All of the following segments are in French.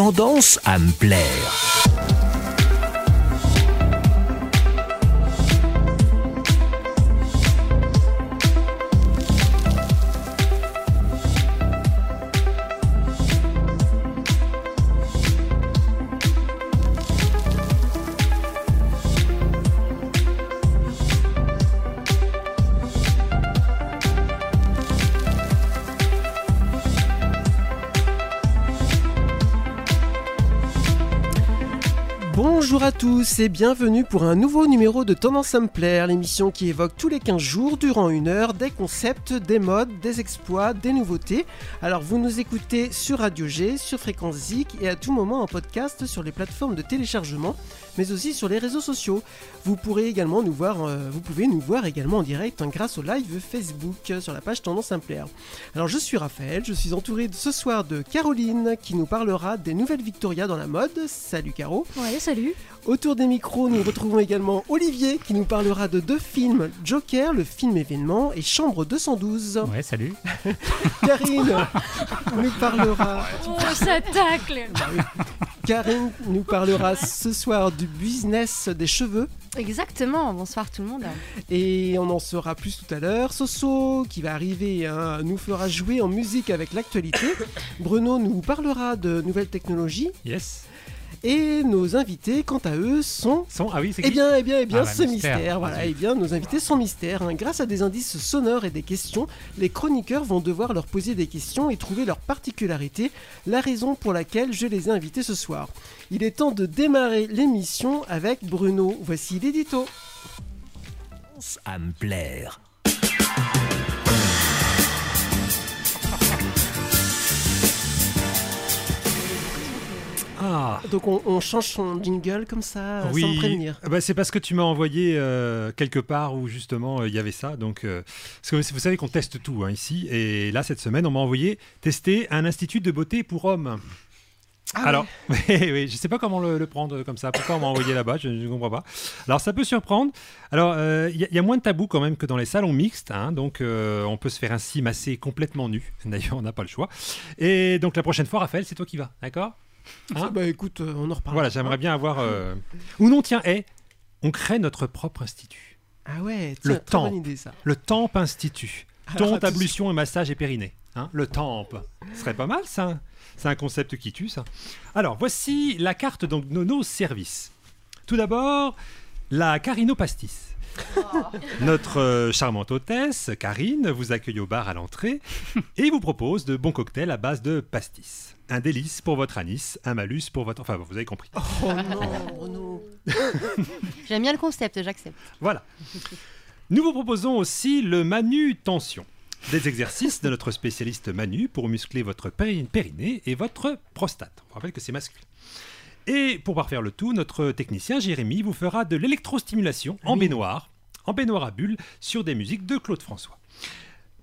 tendance à me plaire. Bonjour à tous et bienvenue pour un nouveau numéro de Tendance à l'émission qui évoque tous les 15 jours, durant une heure, des concepts, des modes, des exploits, des nouveautés. Alors vous nous écoutez sur Radio G, sur Fréquence Zik et à tout moment en podcast sur les plateformes de téléchargement, mais aussi sur les réseaux sociaux. Vous pourrez également nous voir, euh, vous pouvez nous voir également en direct hein, grâce au live Facebook euh, sur la page Tendance à. Alors je suis Raphaël, je suis entouré ce soir de Caroline qui nous parlera des nouvelles Victoria dans la mode. Salut Caro. Ouais, salut. Autour des micros, nous retrouvons également Olivier qui nous parlera de deux films, Joker, le film événement, et Chambre 212. Ouais, salut. Karine nous parlera, Oh, ça tacle Karine nous parlera ce soir du business des cheveux. Exactement, bonsoir tout le monde. Et on en saura plus tout à l'heure. Soso, qui va arriver, hein, nous fera jouer en musique avec l'actualité. Bruno nous parlera de nouvelles technologies. Yes. Et nos invités, quant à eux, sont Son, ah oui, c'est Eh bien, eh bien, eh bien, Ah ce mystère. mystère, voilà, eh bien, nos invités sont mystères. hein. Grâce à des indices sonores et des questions, les chroniqueurs vont devoir leur poser des questions et trouver leur particularité, la raison pour laquelle je les ai invités ce soir. Il est temps de démarrer l'émission avec Bruno. Voici l'édito. à me plaire. Ah. Donc on, on change son jingle comme ça, sans me prévenir. bah, c'est parce que tu m'as envoyé euh, quelque part où justement euh, il y avait ça. Donc, euh, parce que vous savez qu'on teste tout hein, ici. Et là, cette semaine, on m'a envoyé tester un institut de beauté pour hommes. Ah Alors, oui, oui, je sais pas comment le, le prendre comme ça. Pourquoi on m'a envoyé là-bas Je ne comprends pas. Alors, ça peut surprendre. Alors, euh, il y, a- il y a moins de tabous quand même que dans les salons mixtes. hein, donc, euh, on peut se faire ainsi masser complètement nu. D'ailleurs, on n'a pas le choix. Et donc, la prochaine fois, Raphaël, c'est toi qui vas. D'accord? Hein bah écoute, euh, on en reparle. Voilà, j'aimerais bien avoir. euh, Ou non, tiens, hé, on crée notre propre institut. Ah ouais, Le tiens, très temps. bonne idée ça. Le Tempe Institut. Alors, Tonte, ablution et massage et périnée. Hein, le Tempe. Ce serait pas mal, ça. C'est un concept qui tue, ça. Alors, voici la carte donc, de nos services. Tout d'abord, la Carino Pastis. Notre euh, charmante hôtesse, Karine, vous accueille au bar à l'entrée et vous propose de bons cocktails à base de pastis. Un délice pour votre anis, un malus pour votre... Enfin, vous avez compris. Oh non, Bruno. J'aime bien le concept, j'accepte. Voilà. Nous vous proposons aussi le Manu Tension. Des exercices de notre spécialiste Manu pour muscler votre péri- périnée et votre prostate. On rappelle que c'est masculin. Et pour parfaire le tout, notre technicien Jérémy vous fera de l'électrostimulation en Oui. baignoire, en baignoire à bulles, sur des musiques de Claude François.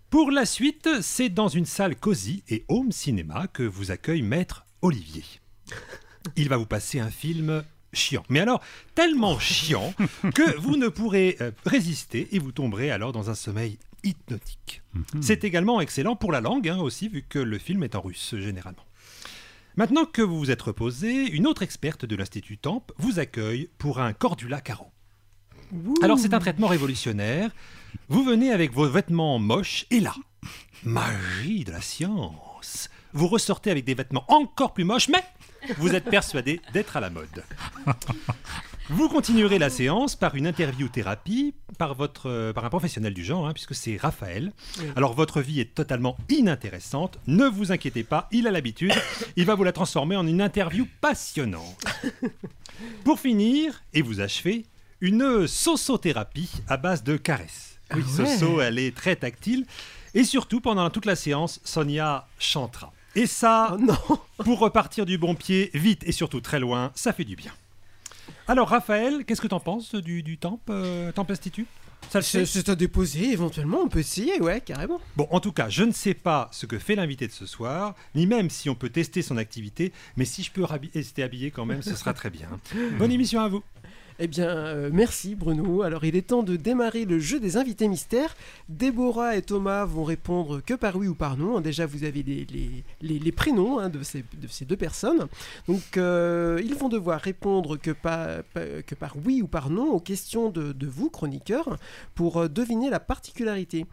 Pour la suite, c'est dans une salle cosy et home cinéma que vous accueille Maître Olivier. Il va vous passer un film chiant. Mais alors, tellement chiant que vous ne pourrez euh, résister et vous tomberez alors dans un sommeil hypnotique. C'est également excellent pour la langue hein, aussi, vu que le film est en russe généralement. Maintenant que vous vous êtes reposé, une autre experte de l'Institut Tempe vous accueille pour un cordula Alors c'est un traitement révolutionnaire. Vous venez avec vos vêtements moches et là, magie de la science. Vous ressortez avec des vêtements encore plus moches, mais vous êtes persuadé d'être à la mode. Vous continuerez la séance par une interview thérapie par, votre, euh, par un professionnel du genre, hein, puisque c'est Raphaël. Oui. Alors votre vie est totalement inintéressante. Ne vous inquiétez pas, il a l'habitude. Il va vous la transformer en une interview passionnante. Pour finir, et vous achever, une sosothérapie à base de caresses. Oui, Ah ouais. Soso, elle est très tactile. Et surtout, pendant toute la séance, Sonia chantera. Et ça, Oh non. pour repartir du bon pied, vite et surtout très loin, ça fait du bien. Alors, Raphaël, qu'est-ce que t'en penses du, du Temple, euh, Temple Institut Ça le C'est à déposer, éventuellement, on peut essayer, ouais, carrément. Bon, en tout cas, je ne sais pas ce que fait l'invité de ce soir, ni même si on peut tester son activité, mais si je peux rester habillé quand même, ce sera très bien. Bonne émission à vous. Eh bien, euh, merci Bruno. Alors, il est temps de démarrer le jeu des invités mystères. Déborah et Thomas vont répondre que par oui ou par non. Déjà, vous avez les, prénoms hein, de, ces, de ces deux personnes. Donc, euh, ils vont devoir répondre que par, pa- que par oui ou par non aux questions de, de vous, chroniqueurs, pour euh, deviner la particularité.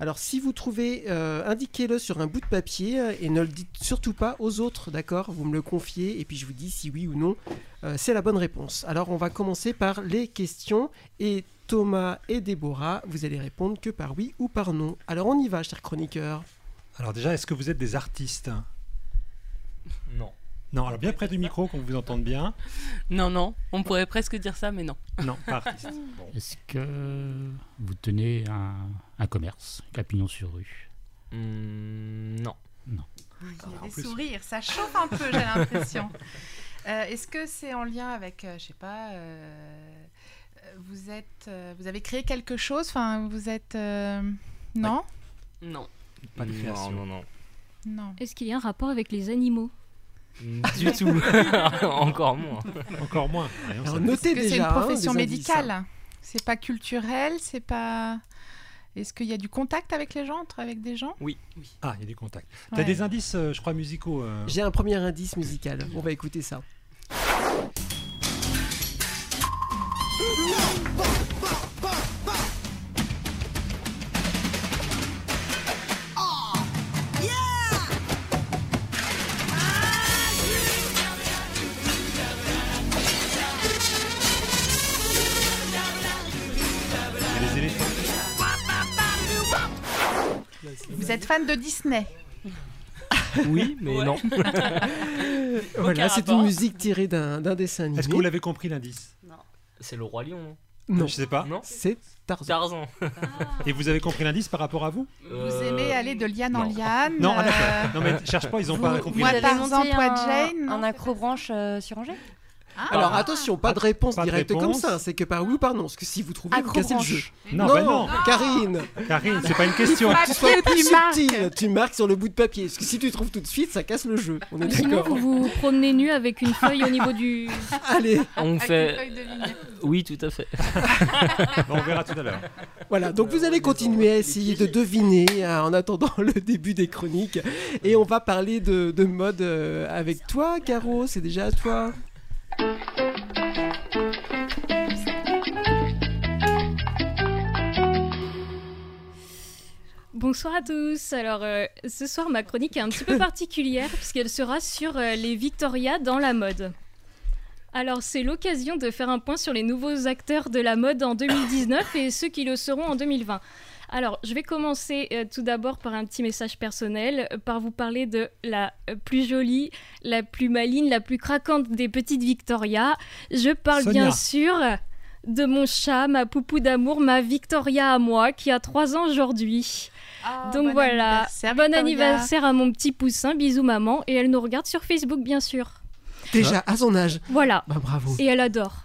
Alors, si vous trouvez, euh, indiquez-le sur un bout de papier euh, et ne le dites surtout pas aux autres, d'accord? Vous me le confiez et puis je vous dis si oui ou non euh, c'est la bonne réponse. Alors, on va commencer par les questions et Thomas et Déborah, vous allez répondre que par oui ou par non. Alors, on y va, cher chroniqueur. Alors déjà, est-ce que vous êtes des artistes? Non. Non, alors bien près du micro, qu'on vous entende bien. Non, non, on pourrait presque dire ça, mais non. Non, pas artiste. Bon. Est-ce que vous tenez un, un commerce, Capignon sur rue Hmm, non. Il y a des plus- sourires, ça chauffe un peu, j'ai l'impression. Euh, Est-ce que c'est en lien avec, euh, je sais pas, euh, vous êtes, euh, vous avez créé quelque chose, enfin, vous êtes, euh, non, Non. Pas de création. Non, non, non. Est-ce qu'il y a un rapport avec les animaux? non. Du tout. Encore moins. Encore moins. Alors, notez que c'est déjà. une profession hein. médicale? C'est pas culturel, c'est pas. Est-ce qu'il y a du contact avec les gens, entre- avec des gens? Ah, il y a du contact. T'as Ouais. des indices, euh, je crois, musicaux. euh, J'ai un premier indice musical. On va écouter ça. Fan de Disney Oui, mais Ouais. non. Voilà, c'est rapport. une musique tirée d'un d'un dessin animé. Est-ce que vous l'avez compris l'indice C'est le roi lion, non Non, Je sais pas. Non c'est Tarzan. Tarzan. Et vous avez compris l'indice par rapport à vous Vous Euh, aimez aller de liane en non. liane Non, ah, euh, d'accord. Non, mais cherche pas, ils ont pas vous- compris moi, l'indice. Tarzan, toi, Jane, non, un acrobranche euh, sur Angers? Alors attention, pas de réponse Pas de directe comme ça, c'est que par oui ou par non. Parce que si vous trouvez, vous cassez le jeu. Acrobranche. Non, bah non. Karine, Karine, c'est pas une question. tu sois Papier, plus tu marques. subtil, tu marques sur le bout de papier. Parce que si tu trouves tout de suite, ça casse le jeu. On est Sinon, d'accord. vous vous promenez nu avec une feuille au niveau du. Allez, On avec une fait. feuille de vigne. Oui, tout à fait. Bon, on verra tout à l'heure. voilà. Donc vous allez continuer à essayer de deviner euh, en attendant le début des chroniques. Et on va parler de, de mode euh, avec toi, Caro. C'est déjà à toi. Bonsoir à tous. Alors, euh, ce soir, ma chronique est un petit peu particulière puisqu'elle sera sur euh, les Victoria dans la mode. Alors, c'est l'occasion de faire un point sur les nouveaux acteurs de la mode en 2019 et ceux qui le seront en 2020. Alors, je vais commencer euh, tout d'abord par un petit message personnel, euh, par vous parler de la euh, plus jolie, la plus maligne, la plus craquante des petites Victoria. Je parle Sonia. bien sûr de mon chat, ma poupou d'amour, ma Victoria à moi, qui a 3 ans aujourd'hui. Ah, Donc bon voilà, anniversaire, bon anniversaire à mon petit poussin, bisous maman, et elle nous regarde sur Facebook bien sûr. Déjà à son âge. Voilà, Bah bravo. et elle adore.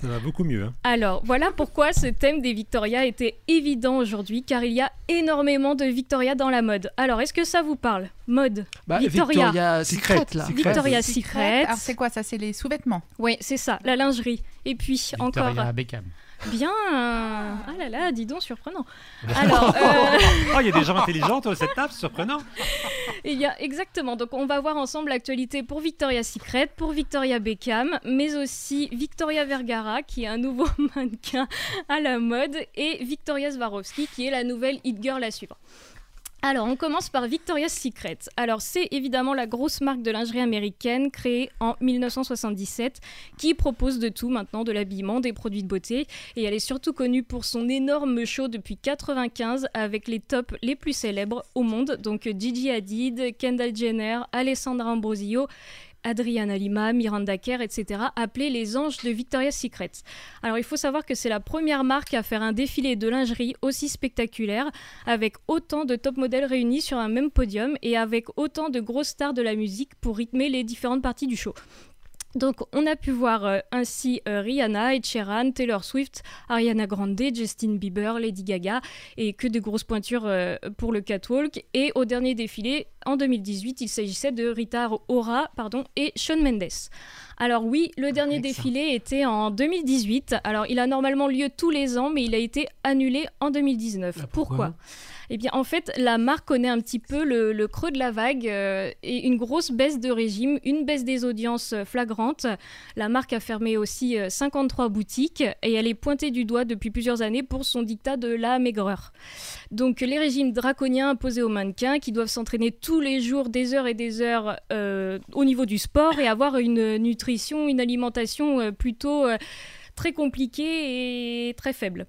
Ça va beaucoup mieux. hein. Alors voilà pourquoi ce thème des Victoria était évident aujourd'hui, car il y a énormément de Victoria dans la mode. Alors est-ce que ça vous parle Mode Bah, Victoria. Victoria Secret, Secret, là. Secret. Victoria Secret. Secret. Alors c'est quoi ça? C'est les sous-vêtements? Oui, c'est ça, la lingerie. Et puis encore. Victoria Beckham. Bien Ah là là, dis donc, surprenant. Alors, euh, Oh, il y a des gens intelligents autour de cette table, surprenant. Il y a exactement. Donc on va voir ensemble l'actualité pour Victoria's Secret, pour Victoria Beckham, mais aussi Victoria Vergara qui est un nouveau mannequin à la mode et Victoria Swarovski qui est la nouvelle hit girl à suivre. Alors, on commence par Victoria's Secret. Alors, c'est évidemment la grosse marque de lingerie américaine créée en 1977 qui propose de tout maintenant, de l'habillement, des produits de beauté. Et elle est surtout connue pour son énorme show depuis 95 avec les tops les plus célèbres au monde. Donc, Gigi Hadid, Kendall Jenner, Alessandra Ambrosio. Adriana Lima, Miranda Kerr, etc., appelés les anges de Victoria's Secret. Alors il faut savoir que c'est la première marque à faire un défilé de lingerie aussi spectaculaire, avec autant de top modèles réunis sur un même podium et avec autant de grosses stars de la musique pour rythmer les différentes parties du show. Donc on a pu voir euh, ainsi euh, Rihanna, Ed Sheeran, Taylor Swift, Ariana Grande, Justin Bieber, Lady Gaga et que de grosses pointures euh, pour le catwalk. Et au dernier défilé, en 2018, il s'agissait de Rita Ora pardon, et Shawn Mendes. Alors oui, le dernier Avec ça. défilé était en 2018. Alors il a normalement lieu tous les ans, mais il a été annulé en 2019. Ah, pourquoi, pourquoi? Eh bien, en fait, la marque connaît un petit peu le, le creux de la vague euh, et une grosse baisse de régime, une baisse des audiences euh, flagrante. La marque a fermé aussi euh, 53 boutiques et elle est pointée du doigt depuis plusieurs années pour son dictat de la maigreur. Donc, les régimes draconiens imposés aux mannequins qui doivent s'entraîner tous les jours des heures et des heures euh, au niveau du sport et avoir une nutrition, une alimentation euh, plutôt euh, très compliquée et très faible.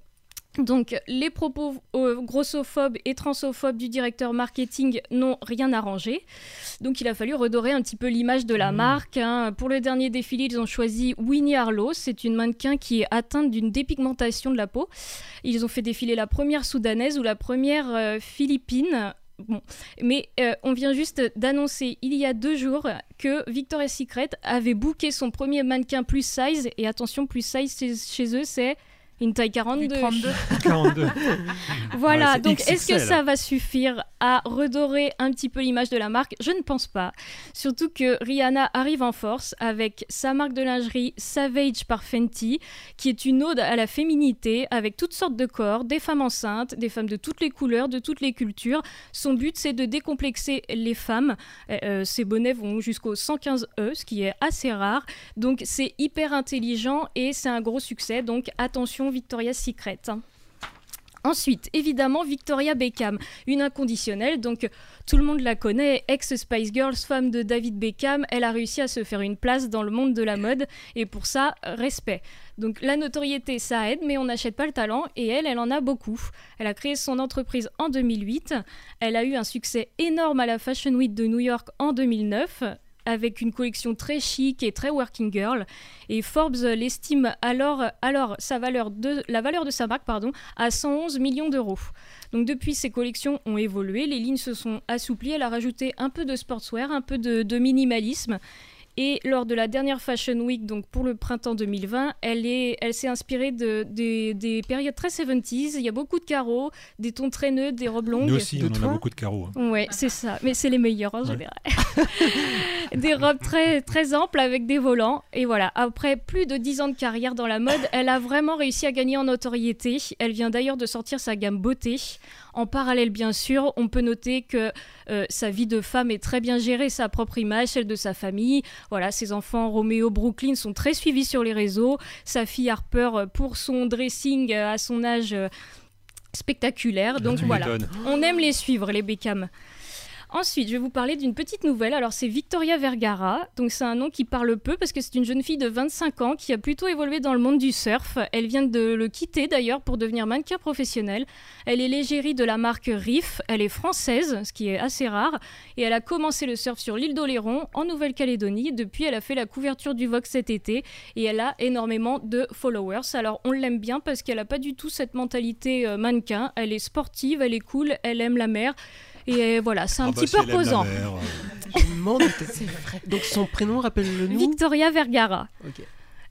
Donc, les propos euh, grossophobes et transophobes du directeur marketing n'ont rien arrangé. Donc, il a fallu redorer un petit peu l'image de la marque. hein. Pour le dernier défilé, ils ont choisi Winnie Harlow. C'est une mannequin qui est atteinte d'une dépigmentation de la peau. Ils ont fait défiler la première soudanaise ou la première euh, philippine. Bon, mais euh, on vient juste d'annoncer il y a deux jours que Victoria's Secret avait booké son premier mannequin plus size. Et attention, plus size chez, chez eux, c'est une taille 42. Du 32. 42. Voilà, Ouais, donc est-ce que ça va suffire à redorer un petit peu l'image de la marque? Je ne pense pas. Surtout que Rihanna arrive en force avec sa marque de lingerie Savage par Fenty, qui est une ode à la féminité avec toutes sortes de corps, des femmes enceintes, des femmes de toutes les couleurs, de toutes les cultures. Son but, c'est de décomplexer les femmes. Euh, euh, ces bonnets vont jusqu'au 115E, ce qui est assez rare. Donc c'est hyper intelligent et c'est un gros succès. Donc attention, Victoria's Secret. Ensuite, évidemment, Victoria Beckham, une inconditionnelle, donc tout le monde la connaît, ex-Spice Girls, femme de David Beckham, elle a réussi à se faire une place dans le monde de la mode, et pour ça, respect. Donc la notoriété, ça aide, mais on n'achète pas le talent, et elle, elle en a beaucoup. Elle a créé son entreprise en 2008, elle a eu un succès énorme à la Fashion Week de New York en 2009, avec une collection très chic et très working girl. Et Forbes l'estime alors, alors sa valeur de, la valeur de sa marque pardon, à 111 millions d'euros. Donc depuis, ces collections ont évolué, les lignes se sont assouplies, elle a rajouté un peu de sportswear, un peu de, de minimalisme. Et lors de la dernière Fashion Week, donc pour le printemps 2020, elle est- elle s'est inspirée de, des- des périodes très 70s. Il y a beaucoup de carreaux, des tons traîneux, des robes longues. Nous aussi, De on en a beaucoup de carreaux. hein. Ouais, c'est ça. Mais c'est les meilleurs en Ouais. général. des robes très, très amples avec des volants. Et voilà, après plus de 10 ans de carrière dans la mode, elle a vraiment réussi à gagner en notoriété. Elle vient d'ailleurs de sortir sa gamme beauté. En parallèle, bien sûr, on peut noter que euh, sa vie de femme est très bien gérée, sa propre image, celle de sa famille. Voilà, ses enfants Roméo, Brooklyn sont très suivis sur les réseaux. Sa fille Harper, euh, pour son dressing euh, à son âge spectaculaire. Donc Tu voilà. On aime les suivre, les Beckham. Ensuite, je vais vous parler d'une petite nouvelle. Alors, c'est Victoria Vergara. Donc, c'est un nom qui parle peu parce que c'est une jeune fille de 25 ans qui a plutôt évolué dans le monde du surf. Elle vient de le quitter d'ailleurs pour devenir mannequin professionnel. Elle est l'égérie de la marque Riff. Elle est française, ce qui est assez rare. Et elle a commencé le surf sur l'île d'Oléron, en Nouvelle-Calédonie. Depuis, elle a fait la couverture du Vogue cet été et elle a énormément de followers. Alors, on l'aime bien parce qu'elle n'a pas du tout cette mentalité euh, mannequin. Elle est sportive, elle est cool, elle aime la mer. Et euh, voilà, c'est un petit peu reposant. euh. Donc son prénom, rappelle-le nous. Victoria Vergara. Ok.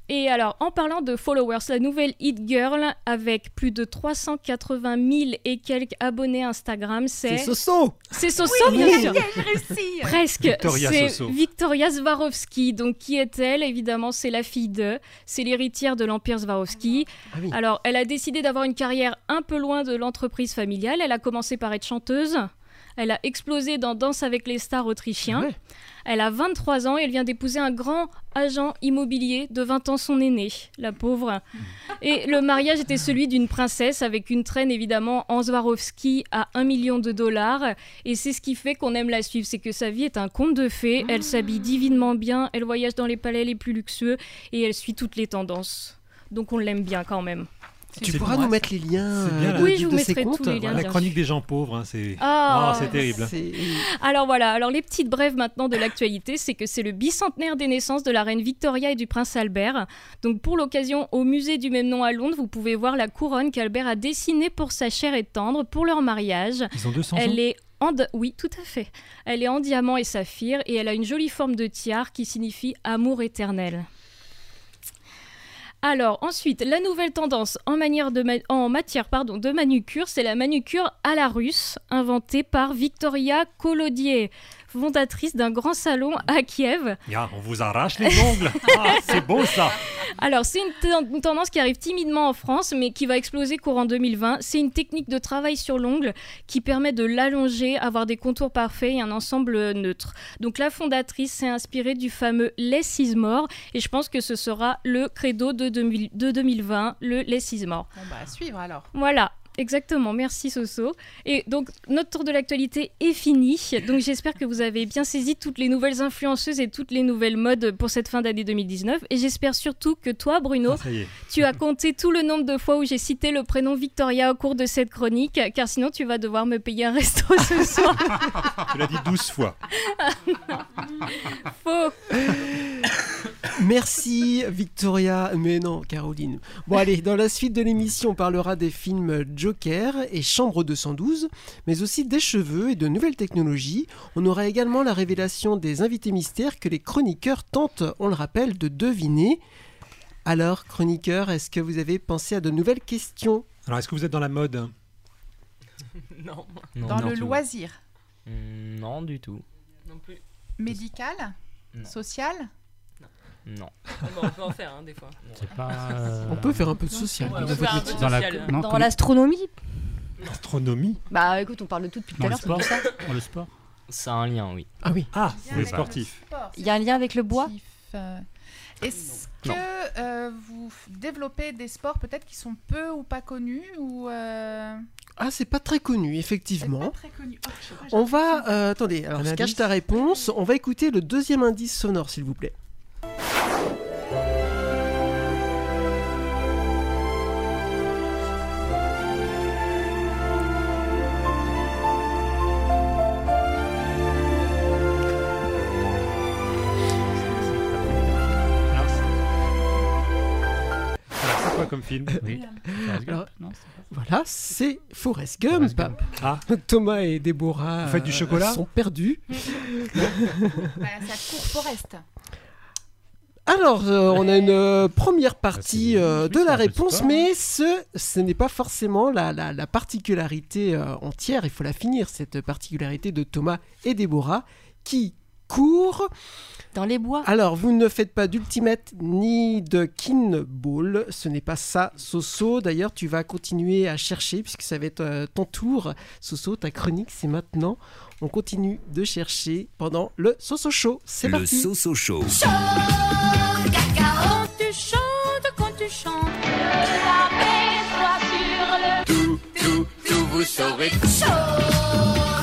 Et alors, en parlant de followers, la nouvelle Hit Girl, avec plus de 380 000 et quelques abonnés Instagram, C'est c'est... Soso C'est Soso, bien sûr réussi Presque. Victoria c'est Soso. Victoria Swarovski. Donc, qui est-elle? Évidemment, c'est la fille de. C'est l'héritière de l'Empire Swarovski. Ah oui. Alors, elle a décidé d'avoir une carrière un peu loin de l'entreprise familiale. Elle a commencé par être chanteuse. Elle a explosé dans Danse avec les stars autrichiens. Ouais. Elle a 23 ans et elle vient d'épouser un grand agent immobilier de 20 ans son aîné, la pauvre. Et le mariage était celui d'une princesse avec une traîne évidemment en Swarovski à 1 million de dollars. Et c'est ce qui fait qu'on aime la suivre, c'est que sa vie est un conte de fées. Elle s'habille divinement bien, elle voyage dans les palais les plus luxueux et elle suit toutes les tendances. Donc on l'aime bien quand même. Tu pourras pour nous mettre les liens bien euh, de, Oui, je vous de ces mettrai tous comptes. les liens. La chronique des gens pauvres, hein, c'est Ah, Oh, c'est terrible. Alors voilà, alors les petites brèves maintenant de l'actualité, c'est que c'est le bicentenaire des naissances de la reine Victoria et du prince Albert. Donc pour l'occasion, au musée du même nom à Londres, vous pouvez voir la couronne qu'Albert a dessinée pour sa chère et tendre pour leur mariage. Ils ont 200 ans. Elle est en oui, tout à fait. Elle est en diamant et saphir et elle a une jolie forme de tiare qui signifie amour éternel. Alors ensuite, la nouvelle tendance en, matière de manucure, c'est la manucure à la russe, inventée par Victoria Collodier. Fondatrice d'un grand salon à Kiev. On vous arrache les ongles. Ah, c'est beau ça. Alors, c'est une, ten- une tendance qui arrive timidement en France, mais qui va exploser courant 2020. C'est une technique de travail sur l'ongle qui permet de l'allonger, avoir des contours parfaits et un ensemble neutre. Donc, la fondatrice s'est inspirée du fameux Less is more, et je pense que ce sera le credo de, 2000 de 2020, le Less is more. Bon, bah, à suivre alors. Voilà. Exactement, merci Soso. Et donc notre tour de l'actualité est fini. Donc j'espère que vous avez bien saisi toutes les nouvelles influenceuses et toutes les nouvelles modes pour cette fin d'année 2019. Et j'espère surtout que toi, Bruno, Ah, tu as compté tout le nombre de fois où j'ai cité le prénom Victoria au cours de cette chronique, car sinon tu vas devoir me payer un resto ce soir. Tu l'as dit 12 fois. Faux. Merci Victoria, mais non Caroline. Bon allez, dans la suite de l'émission, on parlera des films Joker et Chambre 212, mais aussi des cheveux et de nouvelles technologies. On aura également la révélation des invités mystères que les chroniqueurs tentent, on le rappelle, de deviner. Alors, chroniqueurs, est-ce que vous avez pensé à de nouvelles questions? Alors, est-ce que vous êtes dans la mode? Non. Non, Dans non, le loisir Mm, Non, du tout. Non plus. médical, Non. social, Non. Bon, on peut en faire hein, des fois. Pas. euh, On peut faire un peu de social. Ouais, on peut faire un peu la, social. non, Dans comme- l'astronomie Astronomie Bah écoute, on parle de tout depuis tout à l'heure. Dans le sport. Ça a un lien, oui. Ah oui. Ah, les sportifs. Il y a un lien avec le bois euh, Est-ce que euh, vous développez des sports peut-être qui sont peu ou pas connus ou euh, Ah, c'est pas très connu, pas effectivement. très connus Oh, pas, On va... euh, attendez, alors Un je cache ta réponse. On va écouter le deuxième indice sonore, s'il vous plaît. Comme film Oui. Forrest Gump, Alors- non, c'est pas- Voilà, c'est Forrest Gump. Forrest Gump. Ah, Thomas et Déborah Vous faites du euh, chocolat sont perdus. Voilà, c'est à Cour Forest. Alors, euh, on a une euh, première partie euh, oui, de la réponse, mais ce, ce n'est pas forcément la, la- la particularité euh, entière. Il faut la finir, cette particularité de Thomas et Déborah qui courent. Dans les bois. Alors, vous ne faites pas d'ultimate ni de kin ball. Ce n'est pas ça, Soso. D'ailleurs, tu vas continuer à chercher puisque ça va être euh, ton tour. Soso, ta chronique, c'est maintenant. On continue de chercher pendant le Soso Show. C'est Le parti. Soso Show. Quand tu chantes, quand tu chantes, la toi sur le tout, tout, tout, vous saurez chaud chocolat.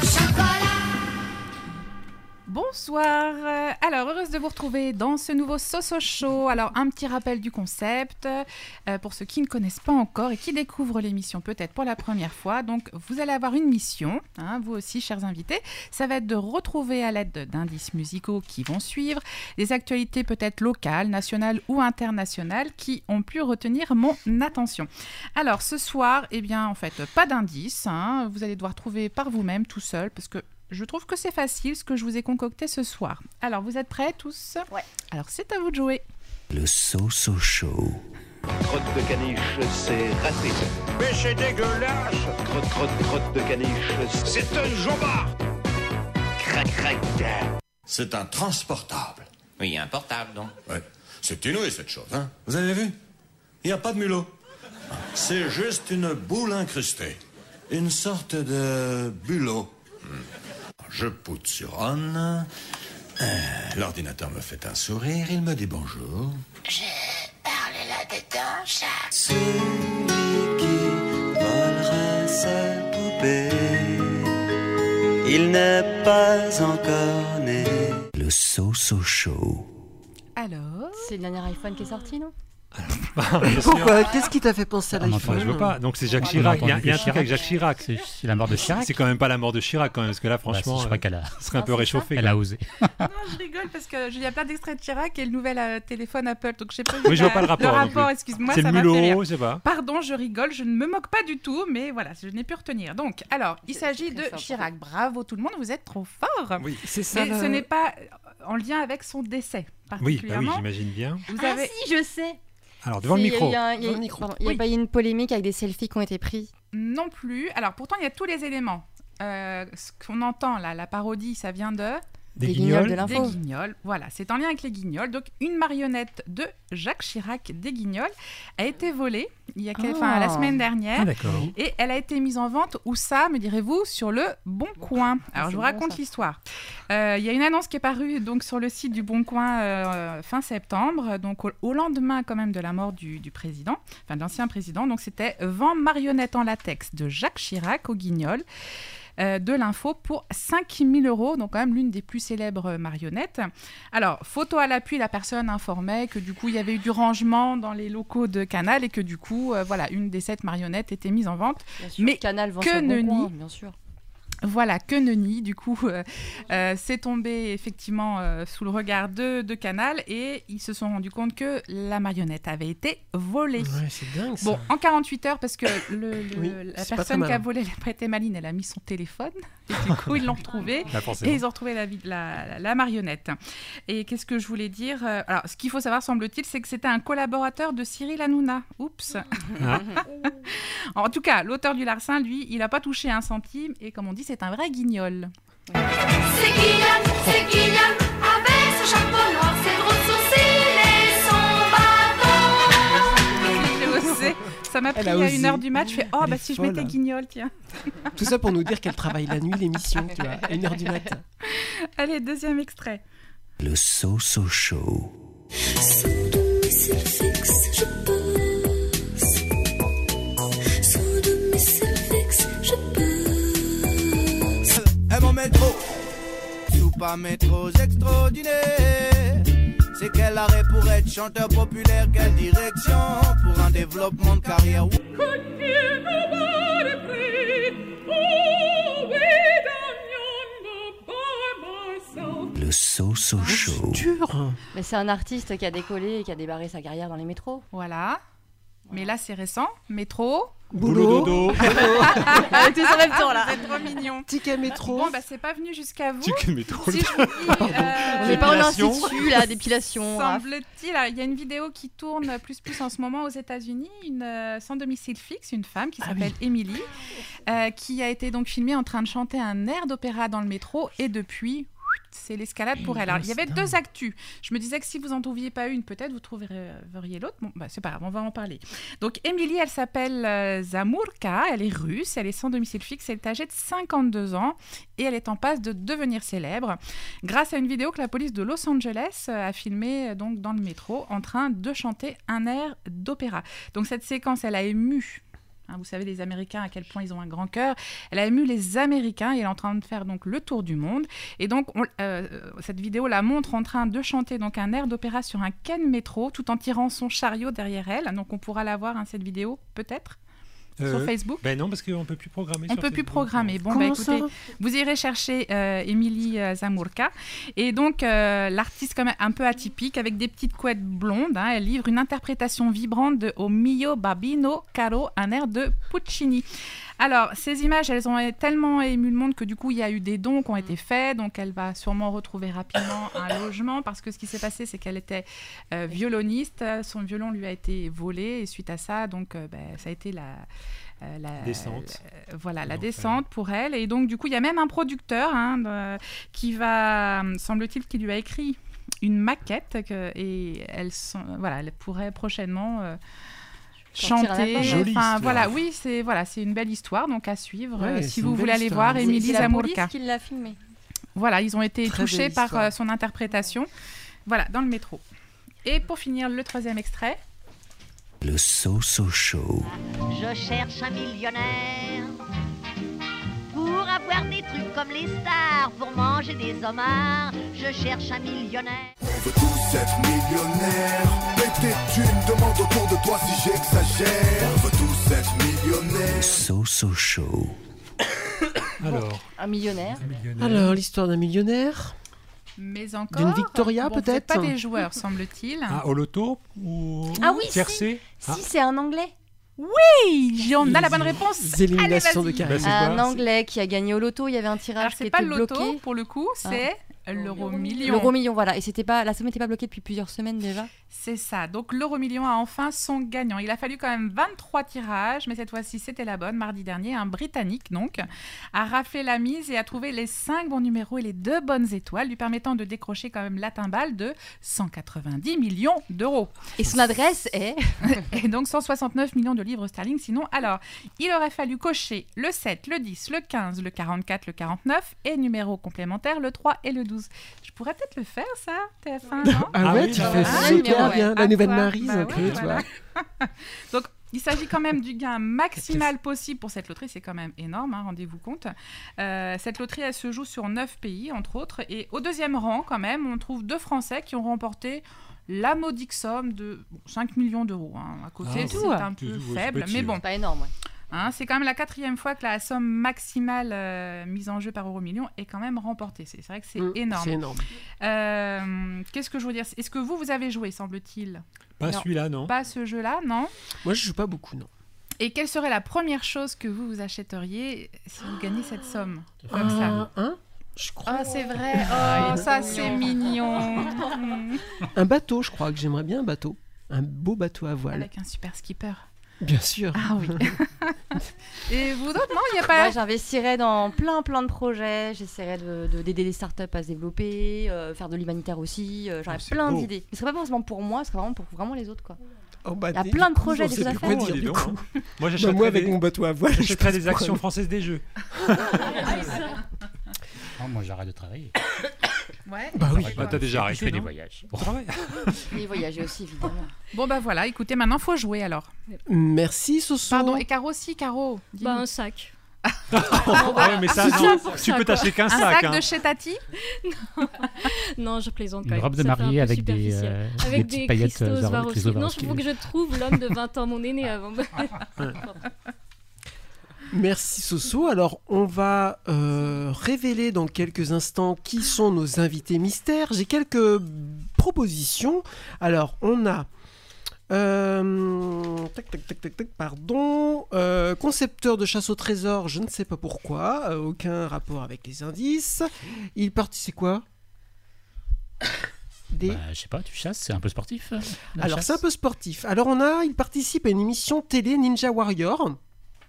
Bonsoir. Euh, Alors, heureuse de vous retrouver dans ce nouveau Soso Show. Alors, un petit rappel du concept euh, pour ceux qui ne connaissent pas encore et qui découvrent l'émission peut-être pour la première fois. Donc, vous allez avoir une mission, hein, vous aussi, chers invités. Ça va être de retrouver à l'aide d'indices musicaux qui vont suivre des actualités peut-être locales, nationales ou internationales qui ont pu retenir mon attention. Alors, ce soir, eh bien, en fait, pas d'indices. hein. Vous allez devoir trouver par vous-même, tout seul, parce que je trouve que c'est facile ce que je vous ai concocté ce soir. Alors, vous êtes prêts tous? Ouais. Alors, c'est à vous de jouer. Le Soso Show. Crotte de caniche, c'est raté. Mais c'est dégueulasse Crotte, crotte, crotte de caniche, c'est un jambard Crac, crac C'est un transportable. Oui, un portable, donc. Ouais. C'est inouï cette chose, hein? Vous avez vu? Il n'y a pas de mulot. C'est juste une boule incrustée. Une sorte de bulot. Hmm. Je poutre sur on. Euh, L'ordinateur me fait un sourire, il me dit bonjour. J'ai parlé là-dedans, chat. Celui qui volera sa poupée, il n'est pas encore né. Le Soso Show. Alors? C'est le dernier iPhone qui est sorti, non? Pourquoi Qu'est-ce qui t'a fait penser à On l'iPhone Moi, je veux pas. Donc, c'est Jacques On a Chirac. Il y a, entendu il y a un truc avec Jacques Chirac. C'est la mort de Chirac. C'est quand même pas la mort de Chirac, quand même, parce que là, Bah, franchement, si, je euh, crois qu'elle a, ce serait un peu Ah, c'est réchauffé. elle a osé. Non, je rigole parce que il y a plein d'extraits de Chirac et le nouvel euh, téléphone Apple. Donc, je sais pas. Oui, je vois pas le rapport non rapport, excuse-moi, C'est le mulot, je sais pas. Pardon, je rigole, je ne me moque pas du tout, mais voilà, je n'ai pu retenir. Donc, alors, il s'agit de. Chirac. Bravo tout le monde, vous êtes trop fort. Oui, C'est ça. Mais le- ce n'est pas euh, en lien avec son décès oui, bah oui, j'imagine bien. vous Ah avez si, je sais Alors, devant le Si, il y a micro. il y a pas eu une polémique avec des selfies qui ont été pris non plus. Alors, pourtant, il y a tous les éléments. euh, ce qu'on entend là, la parodie, ça vient de Des Des guignols guignols de Des guignols, voilà, c'est en lien avec les guignols. Donc, une marionnette de Jacques Chirac des guignols a été volée il y a enfin, la Ah. semaine dernière. Ah, d'accord. Et elle a été mise en vente, où ça, me direz-vous, sur le Bon Coin. Alors, je vous raconte l'histoire. Euh, Il y a une annonce qui est parue donc, sur le site du Bon Coin euh, fin septembre, donc au, au lendemain quand même de la mort du, du président, enfin de l'ancien président. Donc, c'était Vent marionnette en latex de Jacques Chirac au Guignol. Euh, de l'info pour 5000 euros, donc quand même l'une des plus célèbres marionnettes. Alors, photo à l'appui, la personne informait que du coup il y avait eu du rangement dans les locaux de Canal et que du coup, euh, voilà, une des sept marionnettes était mise en vente. Bien sûr, Mais Canal vend que Bon Coin, nenni. bien sûr. Voilà, que nenni, du coup, euh, euh, c'est tombé effectivement euh, sous le regard de, de Canal et ils se sont rendus compte que la marionnette avait été volée. Ouais, c'est dingue ça. Bon, en 48 heures, parce que le, le- Oui, la personne qui a malin. volé la prêté maline, elle a mis son téléphone. Et du coup, ils l'ont retrouvée. Bah, et ils ont retrouvé la, vi- la, la- la marionnette. Et qu'est-ce que je voulais dire Euh, Alors, ce qu'il faut savoir, semble-t-il, c'est que c'était un collaborateur de Cyril Hanouna. Oups Ah. En tout cas, l'auteur du larcin, lui, il n'a pas touché un centime. Et comme on dit, c'est un vrai guignol. C'est Guillaume, c'est Guillaume, avec ce chapeau noir, ses gros sourcils et son bâton. Ça m'a pris à osé. une heure du match. Je fais, oh, Elle bah est si je folle. mettais guignol, tiens. Tout ça pour nous dire qu'elle travaille la nuit, l'émission, tu vois, à 1h du matin. Allez, deuxième extrait. Le So-So Show. Et pas métro extraordinaire. C'est quel arrêt pour être chanteur populaire, quelle direction pour un développement de carrière. Le So-So Show. Dur Mais c'est un artiste qui a décollé et qui a débarré sa carrière dans les métros. Voilà. Mais là, c'est récent. Métro. Boulot. dodo. Avec tous en même temps là. Vous êtes trop mignon. Ticket métro. Bon, bah, c'est pas venu jusqu'à vous. Ticket métro. Si je vous dis, euh, On n'est pas en institut là, dépilation. raf. Semble-t-il, alors, il y a une vidéo qui tourne plus plus en ce moment aux États-Unis, une euh, sans domicile fixe, une femme qui Ah s'appelle Emily, euh, qui a été donc filmée en train de chanter un air d'opéra dans le métro et depuis. C'est l'escalade pour elle. Alors, il y avait deux actus. Je me disais que si vous en trouviez pas une, peut-être vous trouveriez l'autre. Bon, bah, c'est pas grave, on va en parler. Donc, Emily, elle s'appelle euh, Zamurka, elle est russe, elle est sans domicile fixe, elle est âgée de 52 ans et elle est en passe de devenir célèbre grâce à une vidéo que la police de Los Angeles euh, a filmée euh, donc dans le métro en train de chanter un air d'opéra. Donc cette séquence, elle a ému. Hein, vous savez, les Américains, à quel point ils ont un grand cœur. Elle a ému les Américains et elle est en train de faire donc le tour du monde. Et donc, on- euh, cette vidéo la montre en train de chanter donc un air d'opéra sur un Ken métro tout en tirant son chariot derrière elle. Donc, on pourra la voir, hein, cette vidéo, peut-être sur Euh, Facebook. Ben non, parce qu'on peut plus programmer. On sur peut plus programmer. Bon, Comment écoutez, vous irez chercher euh, Émilie euh, Zamurka. Et donc, euh, l'artiste, quand même un peu atypique, avec des petites couettes blondes, hein, elle livre une interprétation vibrante de O mio babino caro, un air de Puccini. Alors, ces images, elles ont tellement ému le monde que du coup, il y a eu des dons qui ont été faits. Donc, elle va sûrement retrouver rapidement un logement parce que ce qui s'est passé, c'est qu'elle était euh, violoniste. Son violon lui a été volé et suite à ça, donc, euh, ben, ça a été la. euh, la Descente. euh, voilà, la descente pour elle. Et donc, du coup, il y a même un producteur hein, de- qui va, euh, semble-t-il, qui lui a écrit une maquette que- et elle, voilà, elle pourrait prochainement euh, chanter. Jolie Enfin, voilà, oui, c'est voilà, c'est une belle histoire donc à suivre. Ouais, euh, si vous voulez aller histoire. voir Émilie Zamorka. qui l'a filmé. Voilà, ils ont été Très touchés par euh, son interprétation. Voilà, dans le métro. Et pour finir, le troisième extrait. Le So-So Show. Je cherche un millionnaire pour avoir des trucs comme les stars, pour manger des homards. Je cherche un millionnaire. On veut tous être millionnaires. Péter une demande autour de toi si j'exagère. On veut tous être millionnaires. So-So Show. Alors, Un millionnaire. millionnaire. Alors, l'histoire d'un millionnaire Mais encore. D'une Victoria, bon, peut-être Pas des joueurs, semble-t-il. Ah, au loto ou Ah oui, tiercé Ah. Si c'est un anglais. Oui, on a la bonne réponse. Les éliminations Allez, de vas-y. Bah, c'est Un quoi anglais qui a gagné au loto. Il y avait un tirage Alors, qui c'est était pas le loto bloqué. pour le coup, c'est l'euro million. L'euro million, voilà. Et c'était pas, la somme n'était pas bloquée depuis plusieurs semaines déjà. C'est ça. Donc l'euro million a enfin son gagnant. Il a fallu quand même 23 tirages, mais cette fois-ci c'était la bonne. Mardi dernier, un Britannique donc a raflé la mise et a trouvé les 5 bons numéros et les deux bonnes étoiles, lui permettant de décrocher quand même la timbale de 190 millions d'euros. Et son adresse est Et donc 169 millions de livres sterling. Sinon, alors, il aurait fallu cocher le 7, le 10, le 15, le 44, le 49 et numéro complémentaire le 3 et le 12. Je pourrais peut-être le faire, ça, TF1, non? Ah ouais, tu fais super bien. La À nouvelle quoi Maryse, Bah tu voilà. vois. Donc, il s'agit quand même du gain maximal possible pour cette loterie. C'est quand même énorme, hein, rendez-vous compte. Euh, cette loterie, elle se joue sur 9 pays, entre autres. Et au deuxième rang, quand même, on trouve deux Français qui ont remporté la modique somme de bon, 5 millions d'euros. hein. À côté, Ah, c'est un peu faible, mais ouais. bon. C'est pas énorme, ouais. Hein, c'est quand même la quatrième fois que la somme maximale euh, mise en jeu par euro million est quand même remportée. C'est vrai que c'est énorme. c'est énorme. Euh, Qu'est-ce que je veux dire? Est-ce que vous, vous avez joué, semble-t-il? Pas celui-là, non. Pas ce jeu-là, non Moi, je joue pas beaucoup, non. Et quelle serait la première chose que vous vous achèteriez si vous gagnez cette somme? Comme ça Un, je crois. Ah, c'est vrai. Ah, Oh, est ça, c'est mignon. mignon. Un bateau, je crois que j'aimerais bien un bateau. Un beau bateau à voile. Avec un super skipper. Bien sûr. Ah oui. Et vous autres, non Il n'y a pas. Moi, j'investirais dans plein, plein de projets. J'essaierais de- de- d'aider les startups à se développer, euh, faire de l'humanitaire aussi. euh, J'aurais Oh, plein d'idées. Mais ce serait pas forcément pour moi, ce serait vraiment pour vraiment les autres, quoi. Oh, bah, Il y a plein de projets, des choses à faire. dire, du coup. Moi, Bah, moi, avec des- mon bateau à voile, je j'achèterais des actions françaises des jeux. Oh, moi, j'arrête de travailler. Ouais. Bah oui. Bah, t'as déjà arrêté. Je fais des non voyages. Aussi, évidemment. Bon, bah voilà, écoutez, maintenant, faut jouer alors. Merci, Soso. Pardon, et Caro aussi, Caro. Bah, un sac. Ah ouais, mais ça, C'est non, ça pour tu ça, peux t'acheter qu'un Un sac. sac hein. de chez Tati? Non, je plaisante Une quand même. robe de mariée avec des, euh, avec des paillettes, Christos euh. Christos Non, il faut que je trouve l'homme de 20 ans, mon aîné, avant. Merci Soso. Alors on va euh, révéler dans quelques instants qui sont nos invités mystères. J'ai quelques propositions. Alors on a euh, tac, tac, tac, tac, tac, pardon. Euh, concepteur de chasse au trésor, je ne sais pas pourquoi. euh, aucun rapport avec les indices. Il partit, c'est quoi? Des... Bah, je sais pas, tu chasses, c'est un peu sportif. euh, Alors c'est un peu sportif. Alors on a, il participe à une émission télé Ninja Warrior.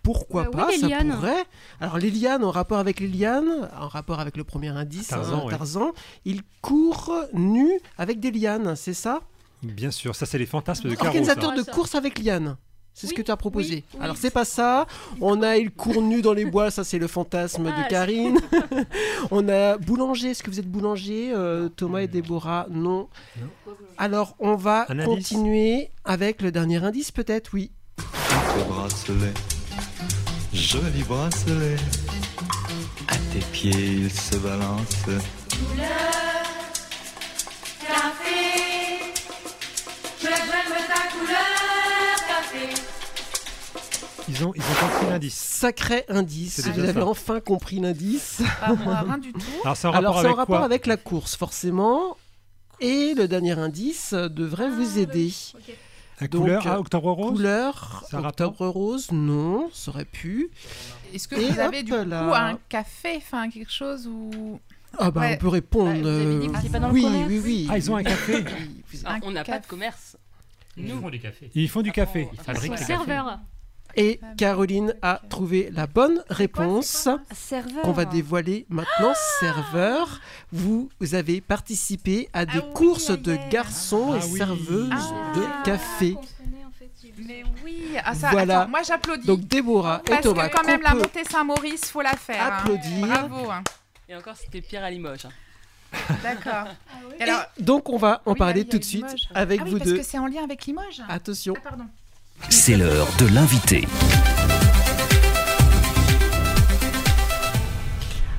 Pourquoi oui, pas Ça pourrait. Alors les lianes en rapport avec les lianes, en rapport avec le premier indice, Tarzan, hein, ouais. Tarzan, il court nu avec des lianes, c'est ça? Bien sûr, ça c'est les fantasmes de Caro. Organisateur ça. de course avec lianes. C'est ce que tu as proposé. oui, oui. Alors c'est pas ça. On a il court nu dans les bois, ça c'est le fantasme Ah, de Karine. on a boulanger. Est-ce que vous êtes boulanger euh, Thomas et Déborah? Non. Alors on va Un continuer avec le dernier indice peut-être, oui. Ce bracelet, joli bracelet, à tes pieds il se balance. Café, je j'aime ta couleur café. Ils ont, ils ont compris l'indice. Sacré indice. Vous avez ça. enfin compris l'indice. Ah, moi, rien du tout. Alors c'est en Alors rapport en avec rapport quoi avec la course forcément. Et le dernier indice devrait vous aider. La Donc, couleur, ah, octobre rose Couleur, octobre rose, non, ça aurait pu. Est-ce que Et vous avez du coup là. un café, enfin quelque chose ou Ah bah Ouais. on peut répondre. Bah, vous avez dit que euh, c'est pas dans le oui, commerce oui, oui. Ah, ils ont un café. Ah, Un on n'a pas de café. commerce. Ils font du café. Ils font du café. Ils fabriquent le café. Et Caroline a trouvé la bonne réponse Serveur. qu'on va dévoiler maintenant. Serveur, vous, vous avez participé à des Ah oui, courses ah, de garçons Ah et oui. serveuses Ah. de café. Mais oui, ah, ça, Voilà. attends, moi j'applaudis. Donc Déborah et Parce Thomas, que quand même la montée Saint-Maurice, faut la faire. hein. applaudir. Bravo. hein. Et encore, c'était Pierre à Limoges. hein. D'accord. Alors, donc on va en oui, parler tout de suite avec ah oui, vous parce deux. que c'est en lien avec Limoges. Attention. Ah, pardon. C'est l'heure de l'invité.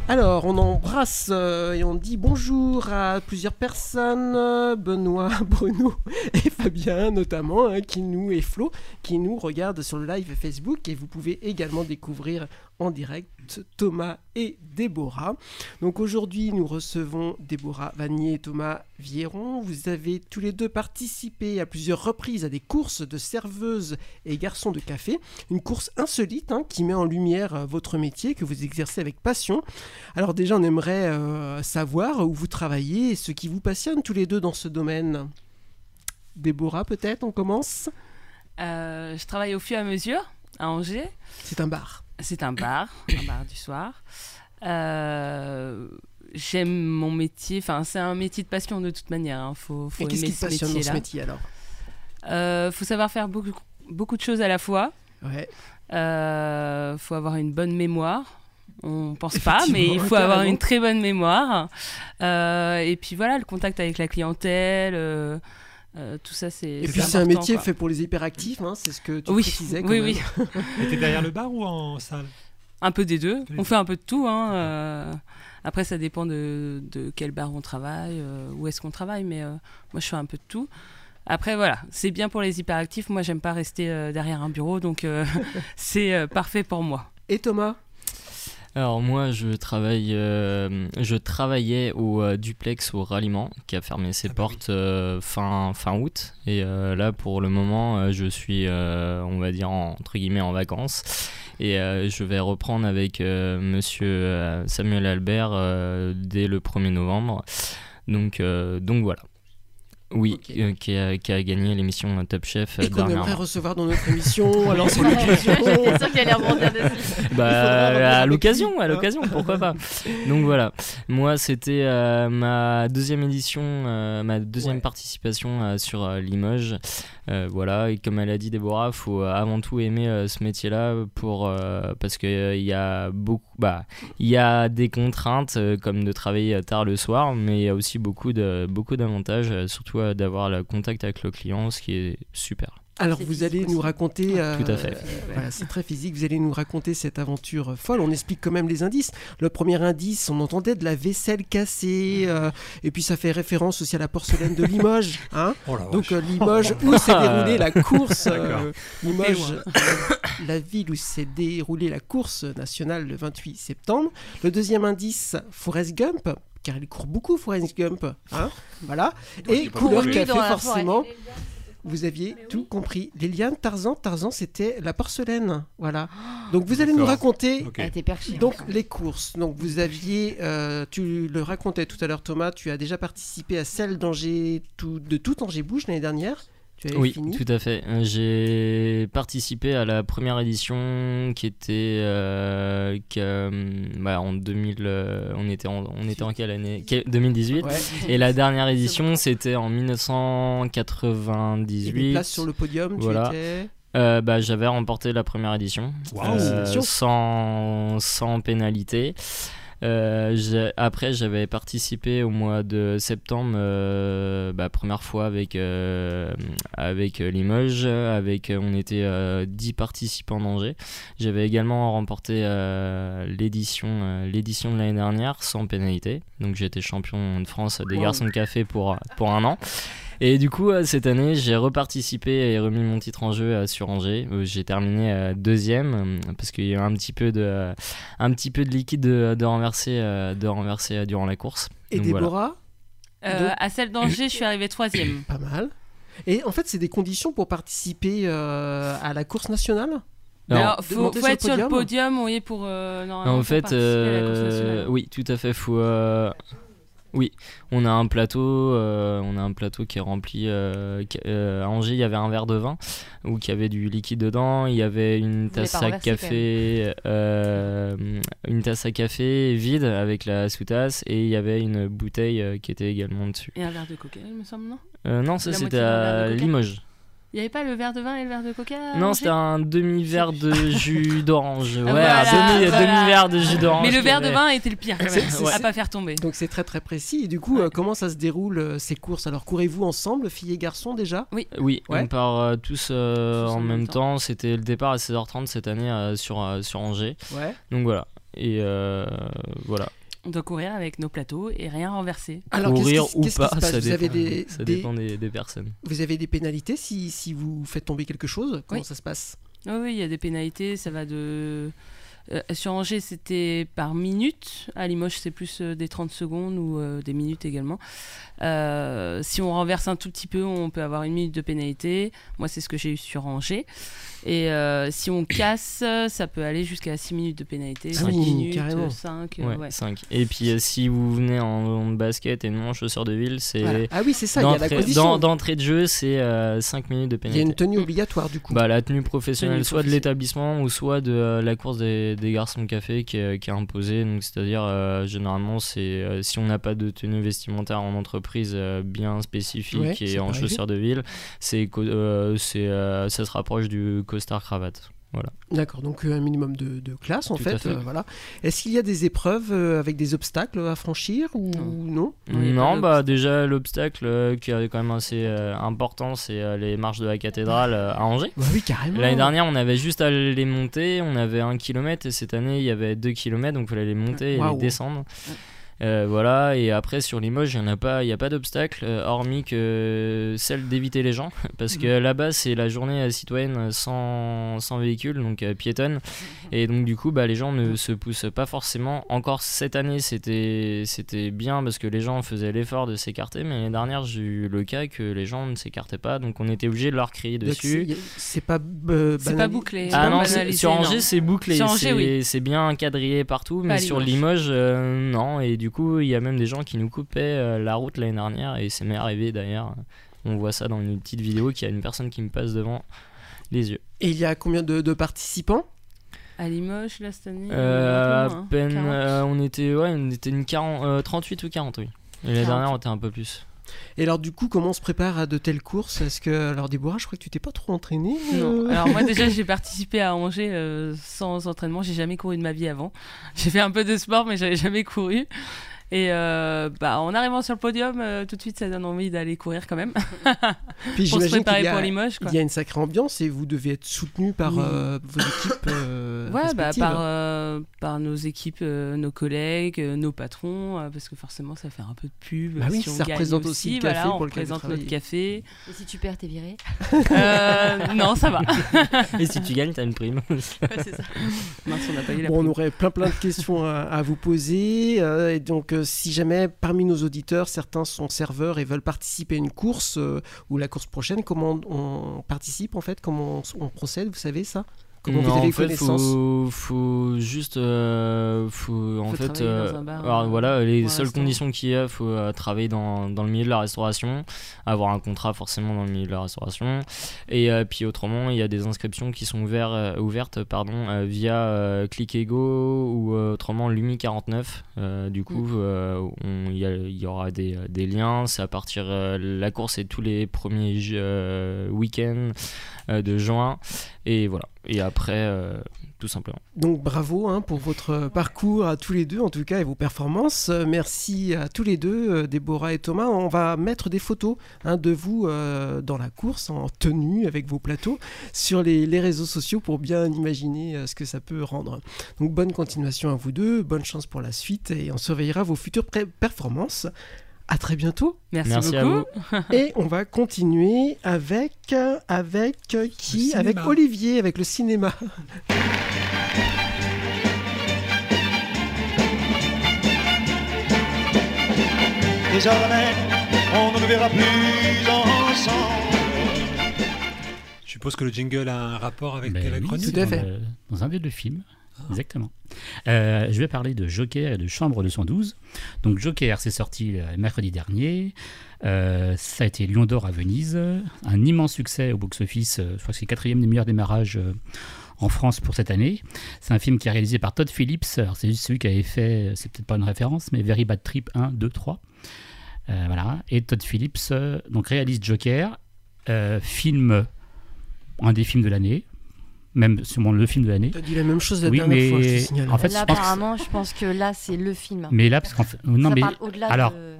Alors, on embrasse euh, et on dit bonjour à plusieurs personnes, euh, Benoît, Bruno et Fabien notamment, hein, qui nous et Flo, qui nous regardent sur le live Facebook et vous pouvez également découvrir en direct Thomas et Déborah. Donc aujourd'hui, nous recevons Déborah Vanier et Thomas Vieron. Vous avez tous les deux participé à plusieurs reprises à des courses de serveuses et garçons de café. Une course insolite hein, qui met en lumière euh, votre métier que vous exercez avec passion. Alors déjà, on aimerait euh, savoir où vous travaillez et ce qui vous passionne tous les deux dans ce domaine. Déborah, peut-être, on commence? Euh, je travaille au fur et à mesure à Angers. C'est un bar. C'est un bar, un bar du soir. Euh, J'aime mon métier, enfin c'est un métier de passion de toute manière. hein. Faut, faut Et qu'est-ce aimer qui te ce passionne dans ce métier-là. métier alors? Euh, faut savoir faire beaucoup, beaucoup de choses à la fois. Ouais. Euh, faut avoir une bonne mémoire. On pense pas, mais il faut avoir une très bonne mémoire. Euh, et puis voilà, le contact avec la clientèle, euh, euh, tout ça c'est. Et puis c'est un métier fait pour les hyperactifs, hein, c'est ce que tu Oui, précisais. quand oui, même. oui. Et t'es derrière le bar ou en salle? Un peu des deux. On fait un peu de tout. hein, euh, Après, ça dépend de, de quel bar on travaille, euh, où est-ce qu'on travaille, mais euh, moi, je fais un peu de tout. Après, voilà, c'est bien pour les hyperactifs. Moi, j'aime pas rester euh, derrière un bureau, donc euh, c'est euh, parfait pour moi. Et Thomas? Alors moi je travaille, euh, je travaillais au euh, duplex au ralliement qui a fermé ses portes euh, fin fin août. Et euh, là pour le moment euh, je suis euh, on va dire en- entre guillemets en vacances. Et euh, je vais reprendre avec euh, Monsieur Samuel Albert euh, dès le 1er novembre. Donc euh, donc voilà. Oui, euh, qui, a, qui a gagné l'émission Top Chef euh, Et qu'on aimerait recevoir dans notre émission. Alors c'est l'occasion. J'étais sûre qu'elle allait rebondir dessus. Bah, à l'occasion, à hein. l'occasion, pourquoi pas. Donc voilà, moi c'était euh, ma deuxième édition, euh, ma deuxième participation euh, sur euh, Limoges. Euh, voilà, et comme elle a dit Déborah, faut euh, avant tout aimer euh, ce métier-là pour parce que il y a beaucoup, bah, il y a des contraintes comme de travailler tard le soir, mais il y a aussi beaucoup de beaucoup d'avantages, surtout d'avoir le contact avec le client, ce qui est super. Alors vous allez nous raconter. euh, Tout à fait. Voilà, c'est très physique. Vous allez nous raconter cette aventure folle. On explique quand même les indices. Le premier indice, on entendait de la vaisselle cassée, euh, et puis ça fait référence aussi à la porcelaine de Limoges. Hein Oh Donc euh, Limoges, où s'est déroulée la course. euh. Limoges, la ville où s'est déroulée la course nationale le 28 septembre. Le deuxième indice, Forrest Gump. Car il court beaucoup, Forrest Gump. Hein voilà. Et court couleur café, forcément. Vous aviez tout compris. Liliane, Tarzan, Tarzan, c'était la porcelaine. Voilà. Donc vous allez nous raconter perchée. donc les courses. Donc vous aviez, euh, tu le racontais tout à l'heure Thomas, tu as déjà participé à celle d'Angers, tout, de tout Angers Bouge l'année dernière. Tu avais Oui, fini. tout à fait. Euh, J'ai participé à la première édition qui était euh, qui, euh, bah, en 2000. euh, on était en, on était en quelle année? Quelle- 2018. Ouais. Et la dernière édition, c'était en Et des 1998. places sur le podium, tu Voilà. étais? Euh, bah, j'avais remporté la première édition euh, sans, sans pénalité. Euh, après, j'avais participé au mois de septembre, euh, bah, première fois avec, euh, avec Limoges. Avec, on était euh, 10 participants d'Angers. J'avais également remporté l'édition l'édition de l'année dernière sans pénalité. Donc j'étais champion de France des Wow. garçons de café pour, pour un an. Et du coup, euh, cette année, j'ai reparticipé et remis mon titre en jeu euh, sur Angers. J'ai terminé euh, deuxième parce qu'il y a eu un petit peu de, un petit peu de liquide de, de renverser, de renverser durant la course. Et Donc, voilà. Déborah, Euh, à celle d'Angers, je suis arrivée troisième. pas mal. Et en fait, c'est des conditions pour participer euh, à la course nationale? Alors, Alors, faut, être sur le podium? podium, oui, pour euh, normalement en fait, participer à la course euh, nationale. oui, tout à fait. Faut, euh, oui, on a un plateau, euh, on a un plateau qui est rempli. euh, qui- euh, à Angers, il y avait un verre de vin où il y avait du liquide dedans. Il y avait une tasse à café, euh, une tasse à café vide avec la sous-tasse et il y avait une bouteille euh, qui était également dessus. Et un verre de coca, il me semble, non? Euh, non, ça c'était à de coca Limoges. Il n'y avait pas le verre de vin et le verre de coca Non, c'était un demi-verre de jus d'orange. Ouais, voilà, un demi, voilà. demi-verre de jus d'orange. Mais le verre de vin était le pire quand C'est- même, c'est- à pas faire tomber. Donc c'est très très précis. Et du coup, euh, comment ça se déroule euh, ces courses? Alors courez-vous ensemble, filles et garçons déjà? Oui. Oui, Ouais. on part euh, tous, euh, Tous en même temps. C'était le départ à 16h30 cette année euh, sur, euh, sur Angers. Ouais. Donc voilà. Et euh, voilà. On doit courir avec nos plateaux et rien renverser. Alors Courir ou pas, ça, Vous avez dépend, des- ça des- dépend des, des personnes. Vous avez des pénalités si, si vous faites tomber quelque chose? Comment Oui. ça se passe? Oui, oui, il y a des pénalités, ça va de Euh, sur Angers, c'était par minute. À Limoges, c'est plus euh, des 30 secondes ou euh, des minutes également. Euh, si on renverse un tout petit peu, on peut avoir une minute de pénalité. Moi, c'est ce que j'ai eu sur Angers. Et euh, si on casse, ça peut aller jusqu'à 6 minutes de pénalité, Ah 5 oui, minutes, carrément. 5. Ouais, 5. Et puis euh, si vous venez en, en basket et non en chaussures de ville, c'est. Voilà. Ah oui, c'est ça, il y a la d'entrée- condition. dans- D'entrée de jeu, c'est 5 minutes de Il y a pénalité. une tenue obligatoire du coup. Bah, la tenue professionnelle, Tenue soit de l'établissement ou soit de euh, la course des, des garçons café qui est, qui est imposée. Donc, c'est-à-dire, euh, généralement, c'est euh, si on n'a pas de tenue vestimentaire en entreprise euh, bien spécifique Ouais, et en chaussures de ville, c'est, euh, euh, ça se rapproche du costard cravate. Voilà. D'accord, donc euh, un minimum de, de classe en Tout fait. fait. euh, voilà. Est-ce qu'il y a des épreuves euh, avec des obstacles à franchir ou non, Non, bah déjà l'obstacle euh, qui est quand même assez euh, important, c'est euh, les marches de la cathédrale euh, à Angers. Bah oui, carrément. L'année dernière, on avait juste à les monter, on avait un kilomètre et cette année, il y avait 2 km, donc il fallait les monter et les descendre. Euh, voilà, et après sur Limoges, il n'y a pas, il y a pas d'obstacle, euh, hormis que celle d'éviter les gens, parce que là-bas c'est la journée euh, citoyenne sans, sans véhicule, donc euh, piétonne, et donc du coup bah, les gens ne se poussent pas forcément. Encore cette année c'était c'était bien parce que les gens faisaient l'effort de s'écarter, mais l'année dernière j'ai eu le cas que les gens ne s'écartaient pas, donc on était obligé de leur crier dessus. c'est- pas, euh, C'est pas bouclé. Ah pas non, sur. Angers c'est bouclé, c'est oui. bien quadrillé partout, mais sur Limoges. Limoges, euh, non. Et du coup, il y a même des gens qui nous coupaient euh, la route l'année dernière, et c'est m'est arrivé d'ailleurs. On voit ça dans une petite vidéo qu'il y a une personne qui me passe devant les yeux. Et il y a combien de, de participants? À Limoges, là, cette année Euh, un à hein, peine, 40. euh, on était, ouais, on était une 40, euh, 38 ou 40, oui. Et l'année 40. dernière, on était un peu plus. Et alors du coup, comment on se prépare à de telles courses? Est-ce que alors Déborah, je crois que tu t'es pas trop entraînée Non. euh Alors moi déjà j'ai participé à Angers euh, sans entraînement, j'ai jamais couru de ma vie avant. J'ai fait un peu de sport mais j'avais jamais couru. Et euh, bah, en arrivant sur le podium, euh, tout de suite ça donne envie d'aller courir quand même. Puis pour se j'imagine préparer qu'il y a, pour Limoges. Quoi. il y a une sacrée ambiance et vous devez être soutenu par Oui. euh, vos équipes. euh, Ouais, bah, par, euh, par nos équipes, euh, nos collègues, euh, nos patrons, euh, parce que forcément ça fait un peu de pub. Bah oui, si on ça gagne représente aussi le café voilà, on pour lequel vous représente notre café. Et si tu perds, t'es viré Euh, non, ça va. Et si tu gagnes, t'as une prime. c'est ça. Mince, on n'a pas eu la Bon, on aurait plein plein de questions à, à vous poser. euh, et donc, si jamais parmi nos auditeurs, certains sont serveurs et veulent participer à une course euh, ou la course prochaine, comment on participe en fait? Comment on procède? Vous savez ça? Comment vous Non, avez en fait, connaissance? faut, faut juste, euh, faut en fait, euh, bar, alors, euh, voilà, les seules restaurant. conditions qu'il y a, faut euh, travailler dans, dans le milieu de la restauration, avoir un contrat forcément dans le milieu de la restauration, et euh, puis autrement, il y a des inscriptions qui sont ouvertes, euh, ouvertes pardon, euh, via euh, ClickEgo ou euh, autrement Lumi 49. Euh, du coup, il y, aura des, des liens. C'est à partir euh, la course est tous les premiers euh, week-ends euh, de juin, et voilà. Et après, euh, tout simplement. Donc bravo hein, pour votre parcours à tous les deux en tout cas et vos performances. Euh, merci à tous les deux, euh, Déborah et Thomas. On va mettre des photos hein, de vous dans la course en tenue avec vos plateaux sur les, réseaux sociaux pour bien imaginer ce que ça peut rendre. Donc bonne continuation à vous deux, bonne chance pour la suite et on surveillera vos futures performances. À très bientôt. Merci, Merci à beaucoup. Et on va continuer avec avec qui Le Avec cinéma. Olivier, avec le cinéma. Désormais, on ne nous verra plus ensemble. Je suppose que le jingle a un rapport avec Ben la oui, chronique. c'est dans, le- dans un des deux films. Exactement. Euh, je vais parler de Joker et de Chambre 212. Donc Joker, c'est sorti le mercredi dernier. Euh, ça a été Lion d'Or à Venise. Un immense succès au box-office. Euh, Je crois que c'est le quatrième des meilleurs démarrages euh, en France pour cette année. C'est un film qui est réalisé par Todd Phillips. C'est celui qui avait fait, c'est peut-être pas une référence, mais Very Bad Trip 1, 2, 3. Euh, voilà. Et Todd Phillips euh, donc réalise Joker, euh, film un des films de l'année, même sûrement le film de l'année. T'as dit la même chose la oui, dernière mais fois, je te signale. En fait, là, je pense que- apparemment, je pense que là, c'est le film. mais là, parce qu'en fait, non, Ça mais parle au-delà alors, de-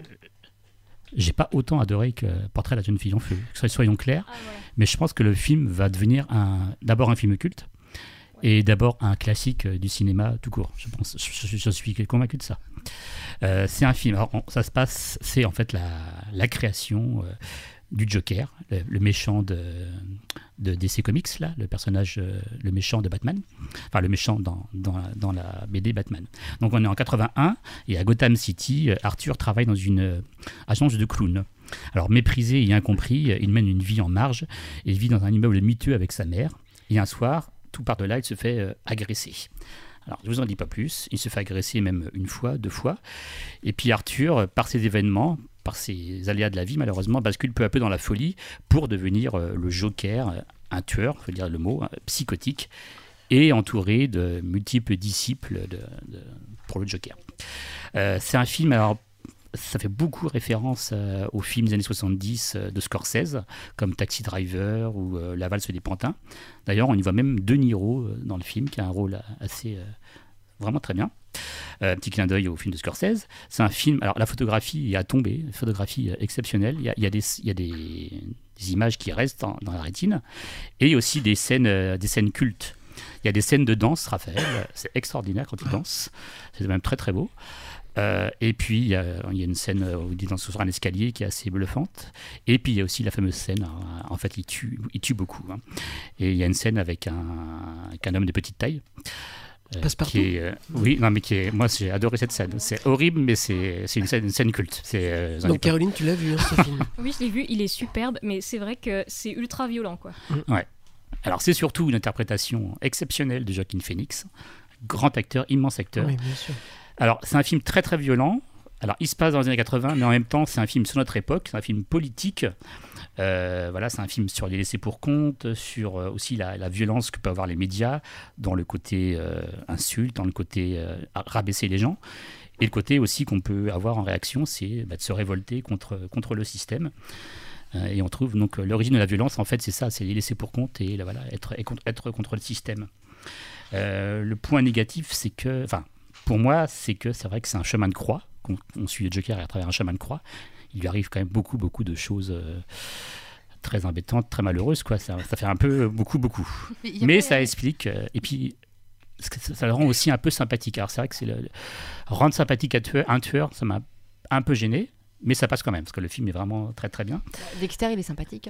j'ai pas autant adoré que Portrait de la jeune fille en feu. So- Soyons clairs, Ah, mais je pense que le film va devenir un, d'abord un film culte et d'abord un classique euh, du cinéma tout court. Je pense, je, je- je suis convaincu de ça. Euh, c'est un film. Alors, on- ça se passe, c'est en fait la, la création euh, du Joker, le, le méchant de de DC Comics, là, le personnage, euh, le méchant de Batman, enfin le méchant dans, dans, dans la BD Batman. Donc on est en 81 et à Gotham City, euh, Arthur travaille dans une euh, agence de clown. Alors méprisé et incompris, il mène une vie en marge il vit dans un immeuble miteux avec sa mère. Et un soir, tout par de là, il se fait agresser. Alors, je vous en dis pas plus. Il se fait agresser même une fois, deux fois. Et puis Arthur, par ces événements, par ces aléas de la vie, malheureusement, bascule peu à peu dans la folie pour devenir euh, le Joker, euh, un tueur, faut dire le mot, hein, psychotique, et entouré de multiples disciples de- pour le Joker. Euh, c'est un film, alors ça fait beaucoup référence euh, aux films des années 70 euh, de Scorsese, comme Taxi Driver ou euh, La valse des pantins. D'ailleurs, on y voit même De Niro euh, dans le film, qui a un rôle assez... euh, vraiment très bien. Euh, petit clin d'œil au film de Scorsese. C'est un film. Alors, la photographie à tomber, une photographie euh, exceptionnelle. Il y a, a des, il y a des, images qui restent dans, la rétine et aussi des scènes, euh, des scènes cultes. Il y a des scènes de danse, Raphaël. C'est extraordinaire quand il danse. C'est même très très beau. Et puis, il y, a, il y a une scène où il danse sur un escalier qui est assez bluffante. Et puis, il y a aussi la fameuse scène, hein, en fait, il tue, il tue beaucoup. hein. Et il y a une scène avec un, avec un homme de petite taille. Euh, Passepartout qui est, euh, Oui, non, mais qui est, moi, j'ai adoré cette scène. C'est horrible, mais c'est c'est une scène, une scène culte. C'est, euh, Donc. Caroline, tu l'as vu, hein, ce film Oui, je l'ai vu, il est superbe, mais c'est vrai que c'est ultra violent, quoi. Ouais. Alors, c'est surtout une interprétation exceptionnelle de Joaquin Phoenix. Grand acteur, immense acteur. Oui, bien sûr. Alors, c'est un film très très violent. Alors, il se passe dans les années 80, mais en même temps, c'est un film sur notre époque, c'est un film politique. Euh, voilà, c'est un film sur les laissés pour compte, sur euh, aussi la, violence que peuvent avoir les médias, dans le côté euh, insulte, dans le côté rabaisser les gens. Et le côté aussi qu'on peut avoir en réaction, c'est bah, de se révolter contre, contre le système. Et on trouve donc l'origine de la violence, en fait, c'est ça, c'est les laisser pour compte et là, voilà, être, être contre le système. Le point négatif, c'est que, enfin, pour moi, c'est que c'est vrai que c'est un chemin de croix. qu'on on suit le Joker à travers un chemin de croix. Il lui arrive quand même beaucoup, beaucoup de choses euh, très embêtantes, très malheureuses, quoi. Ça, ça fait un peu beaucoup, beaucoup. Mais Mais ça explique. euh, et puis, ça, ça le rend aussi un peu sympathique. Alors, c'est vrai que c'est le, le- rendre sympathique un tueur, un tueur, ça m'a un peu gêné. Mais ça passe quand même, parce que le film est vraiment très très bien. Dexter, il est sympathique.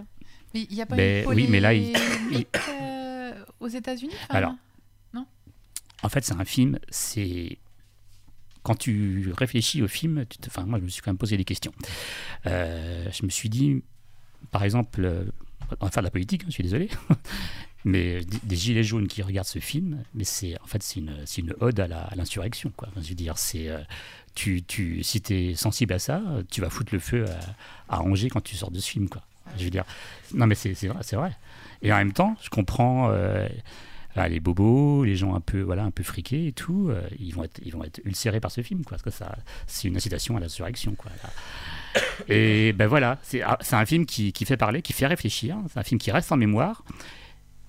Mais il n'y a pas Ben, une oui, mais là, il- euh, aux États-Unis Alors, non? En fait, c'est un film, c'est. Quand tu réfléchis au film, enfin, moi, je me suis quand même posé des questions. Euh, je me suis dit, par exemple, euh, on va faire de la politique, hein, je suis désolé, mais des, gilets jaunes qui regardent ce film, mais c'est en fait c'est une, ode à l'insurrection, quoi. Je veux dire, euh, tu, si es sensible à ça, tu vas foutre le feu à, à Angers quand tu sors de ce film. Je veux dire, non, mais c'est vrai, vrai. Et en même temps, je comprends. Ah, les bobos, les gens un peu, voilà, un peu friqués et tout, euh, ils, vont être, ils vont être ulcérés par ce film, quoi, parce que ça, c'est une incitation à l'insurrection. Quoi, là. Et ben voilà, c'est ah, c'est un film qui, qui fait parler, qui fait réfléchir, c'est un film qui reste en mémoire.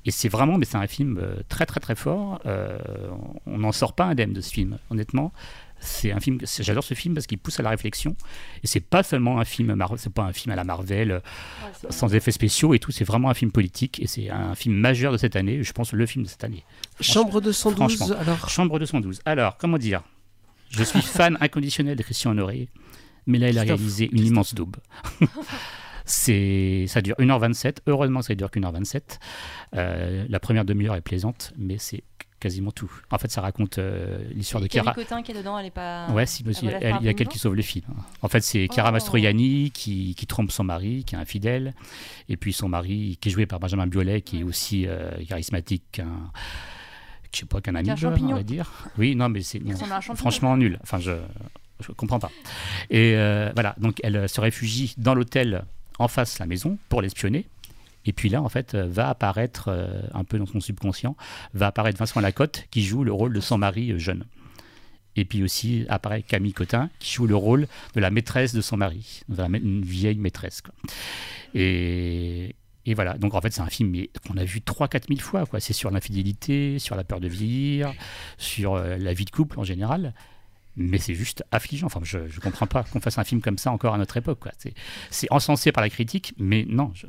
Et c'est vraiment, mais c'est un film euh, très très très fort. euh, on n'en sort pas indemne de ce film, honnêtement. C'est un film, j'adore ce film parce qu'il pousse à la réflexion. Et c'est pas seulement un film, c'est pas un film à la Marvel euh, sans effets spéciaux et tout. C'est vraiment un film politique et c'est un film majeur de cette année. Je pense le film de cette année. Chambre 212, Franchement. alors Chambre 212. Alors, comment dire? Je suis fan inconditionnel de Christian Honoré, mais là, il a Christophe. réalisé une immense daube. C'est, ça dure 1h27. Heureusement ça dure qu'une heure 27. Euh, la première demi-heure est plaisante, mais c'est quasiment tout. En fait, ça raconte euh, l'histoire de Chiara. Cotin qui est dedans, elle est pas. Ouais, si, elle elle- un il y a quelqu'un qui sauve le film. En fait, c'est Chiara Oh. Mastroianni qui, qui trompe son mari, qui est infidèle, et puis son mari, qui est joué par Benjamin Biolay, qui est aussi euh, charismatique qu'un, je sais pas, qu'un ami, Qu'un on va dire. Oui, non, mais c'est franchement nul. Enfin, je je comprends pas. Et euh, voilà, donc elle se réfugie dans l'hôtel en face de la maison pour l'espionner. Et puis là, en fait, euh, va apparaître, euh, un peu dans son subconscient, va apparaître Vincent Lacotte qui joue le rôle de son mari euh, jeune. Et puis aussi apparaît Camille Cotin qui joue le rôle de la maîtresse de son mari, une vieille maîtresse. Et, et voilà, donc en fait c'est un film qu'on a vu 3-4 000 fois. C'est sur l'infidélité, sur la peur de vieillir, sur la vie de couple en général. Mais c'est juste affligeant. Enfin, je ne comprends pas qu'on fasse un film comme ça encore à notre époque. quoi. C'est- C'est encensé par la critique, mais non. Je...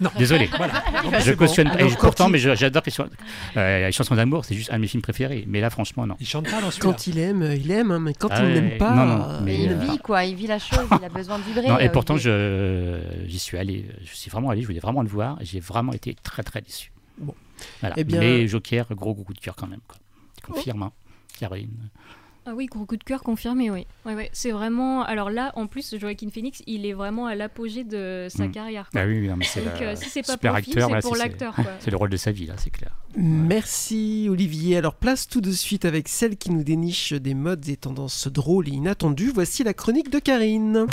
Non. Désolé. Voilà. Je cautionne bon. pas. Alors, pourtant, il- mais je- j'adore les, chansons- euh, les chansons d'amour. C'est juste un de mes films préférés. Mais là, franchement, non. Il chante pas dans Quand il aime, euh, il aime, hein, mais quand Ah il ouais, n'aime pas. non, non, euh, mais, il euh, vit quoi, il vit la chose, il a besoin de vibrer. Non, et euh, pourtant, je, j'y suis allé, je suis vraiment allé, je voulais vraiment le voir, et j'ai vraiment été très très déçu. Bon. Voilà. Eh bien- Mais Joker, gros gros coup de cœur quand même. Quoi. Tu confirmes, hein, Caroline Ah oui, gros coup de cœur confirmé, oui. Ouais, ouais, c'est vraiment. Alors là, en plus, Joaquin Phoenix, il est vraiment à l'apogée de sa Mm. carrière. quoi. Ah oui, non, mais c'est Donc, le euh, si c'est pas super pour acteur, c'est pour l'acteur. c'est- quoi. C'est le rôle de sa vie, là, c'est clair. Merci Olivier. Alors place tout de suite avec celle qui nous déniche des modes et tendances drôles et inattendues. Voici la chronique de Karine.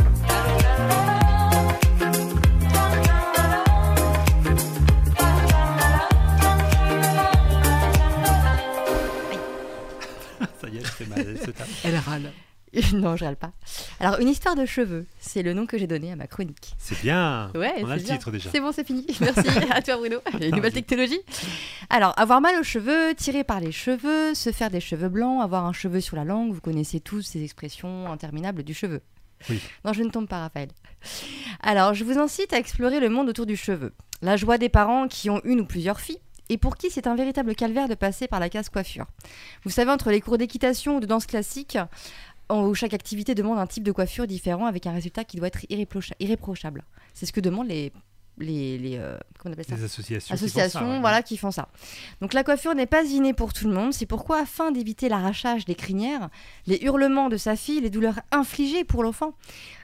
C'est mal. Elle râle. non, je râle pas. Alors, une histoire de cheveux, c'est le nom que j'ai donné à ma chronique. C'est bien. Ouais, On a c'est le bien. titre déjà. C'est bon, c'est fini. Merci à toi, Bruno. Les nouvelles technologies. Alors, avoir mal aux cheveux, tirer par les cheveux, se faire des cheveux blancs, avoir un cheveu sur la langue, vous connaissez tous ces expressions interminables du cheveu. Oui. Non, je ne tombe pas, Raphaël. Alors, je vous incite à explorer le monde autour du cheveu. La joie des parents qui ont une ou plusieurs filles, et pour qui c'est un véritable calvaire de passer par la case coiffure. Vous savez, entre les cours d'équitation ou de danse classique, où chaque activité demande un type de coiffure différent avec un résultat qui doit être irréprocha- irréprochable. C'est ce que demandent les, les, les, euh, comment on appelle ça Les associations qui Associations, ça, ouais. voilà, qui font ça. Donc la coiffure n'est pas innée pour tout le monde. C'est pourquoi, afin d'éviter l'arrachage des crinières, les hurlements de sa fille, les douleurs infligées pour l'enfant,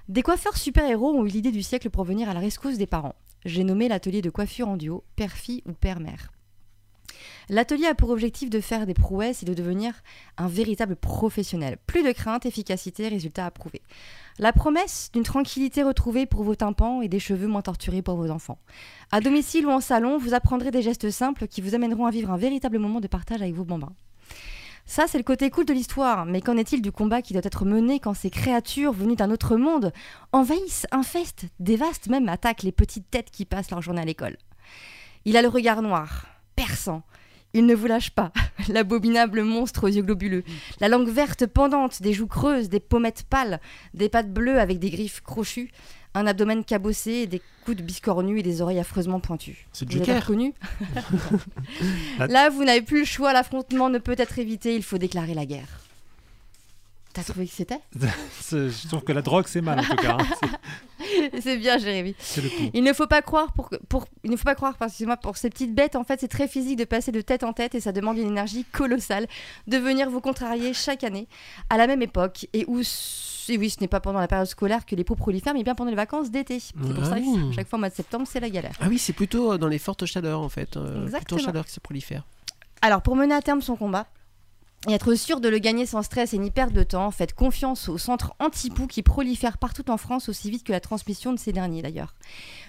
des coiffeurs super-héros ont eu l'idée du siècle pour venir à la rescousse des parents. J'ai nommé l'atelier de coiffure en duo, père-fille ou père-mère. L'atelier a pour objectif de faire des prouesses et de devenir un véritable professionnel. Plus de crainte, efficacité, résultat approuvé. La promesse d'une tranquillité retrouvée pour vos tympans et des cheveux moins torturés pour vos enfants. À domicile ou en salon, vous apprendrez des gestes simples qui vous amèneront à vivre un véritable moment de partage avec vos bambins. Ça, c'est le côté cool de l'histoire, mais qu'en est-il du combat qui doit être mené quand ces créatures venues d'un autre monde envahissent, infestent, dévastent, même attaquent les petites têtes qui passent leur journée à l'école? Il a le regard noir, perçant. Il ne vous lâche pas, l'abominable monstre aux yeux globuleux, la langue verte pendante, des joues creuses, des pommettes pâles, des pattes bleues avec des griffes crochues, un abdomen cabossé, des coudes biscornus et des oreilles affreusement pointues. C'est Joker. reconnu Ah. Là, vous n'avez plus le choix, l'affrontement ne peut être évité, il faut déclarer la guerre. T'as trouvé que c'était Je trouve que la drogue, c'est mal en tout cas. hein. C'est- bien, Jérémy. C'est le coup. Il ne faut pas croire pour, pour il ne faut pas croire excusez-moi, pour ces petites bêtes en fait c'est très physique de passer de tête en tête et ça demande une énergie colossale de venir vous contrarier chaque année à la même époque et où et oui ce n'est pas pendant la période scolaire que les peaux prolifèrent mais bien pendant les vacances d'été. C'est pour Ah ça oui. que chaque fois au mois de septembre c'est la galère. Ah oui, c'est plutôt euh, dans les fortes chaleurs en fait. euh, plutôt Exactement. en chaleur que ça prolifère. Alors, pour mener à terme son combat et être sûr de le gagner sans stress et ni perdre de temps, faites confiance au centre anti-poux qui prolifère partout en France aussi vite que la transmission de ces derniers d'ailleurs.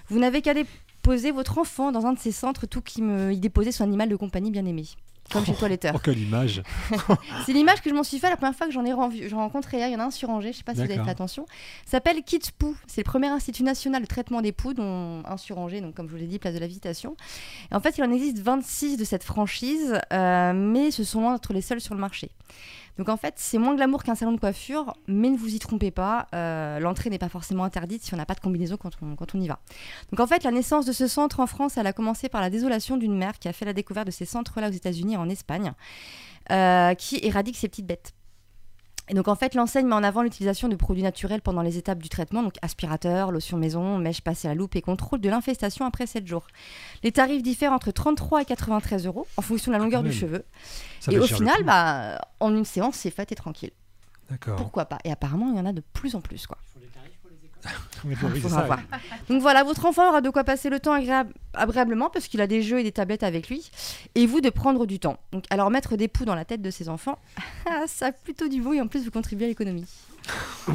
Vous n'avez qu'à déposer votre enfant dans un de ces centres tout qui me y déposer son animal de compagnie bien aimé. Comme chez Toiletteur. Oh, quelle image. C'est l'image que je m'en suis fait la première fois que j'en ai, rencontré hier. Il y en a un sur Angers, je sais pas si vous avez fait attention. S'appelle Kids Poo. C'est le premier institut national de traitement des poux, dont un sur Angers, donc comme je vous l'ai dit, place de la Visitation. Et en fait, il en existe 26 de cette franchise, euh, mais ce sont loin d'être les seuls sur le marché. Donc en fait, c'est moins glamour qu'un salon de coiffure, mais ne vous y trompez pas, euh, l'entrée n'est pas forcément interdite si on n'a pas de combinaison quand on, quand on y va. Donc en fait, la naissance de ce centre en France, elle a commencé par la désolation d'une mère qui a fait la découverte de ces centres-là aux États-Unis et en Espagne, euh, qui éradique ces petites bêtes. Et donc en fait, l'enseigne met en avant l'utilisation de produits naturels pendant les étapes du traitement, donc aspirateur, lotion maison, mèche passée à la loupe et contrôle de l'infestation après 7 jours. Les tarifs diffèrent entre 33 et 93 euros en fonction de la longueur quand du cheveu. Ça et au final, bah, en une séance, c'est fait et tranquille. D'accord. Pourquoi pas? Et apparemment, il y en a de plus en plus. Quoi. Oui, bon, oui, c'est Faudra ça, voir. oui. Donc voilà, votre enfant aura de quoi passer le temps agréable- agréablement parce qu'il a des jeux et des tablettes avec lui. Et vous de prendre du temps. Donc alors mettre des poux dans la tête de ses enfants, ah, ça a plutôt du beau et en plus vous contribuez à l'économie.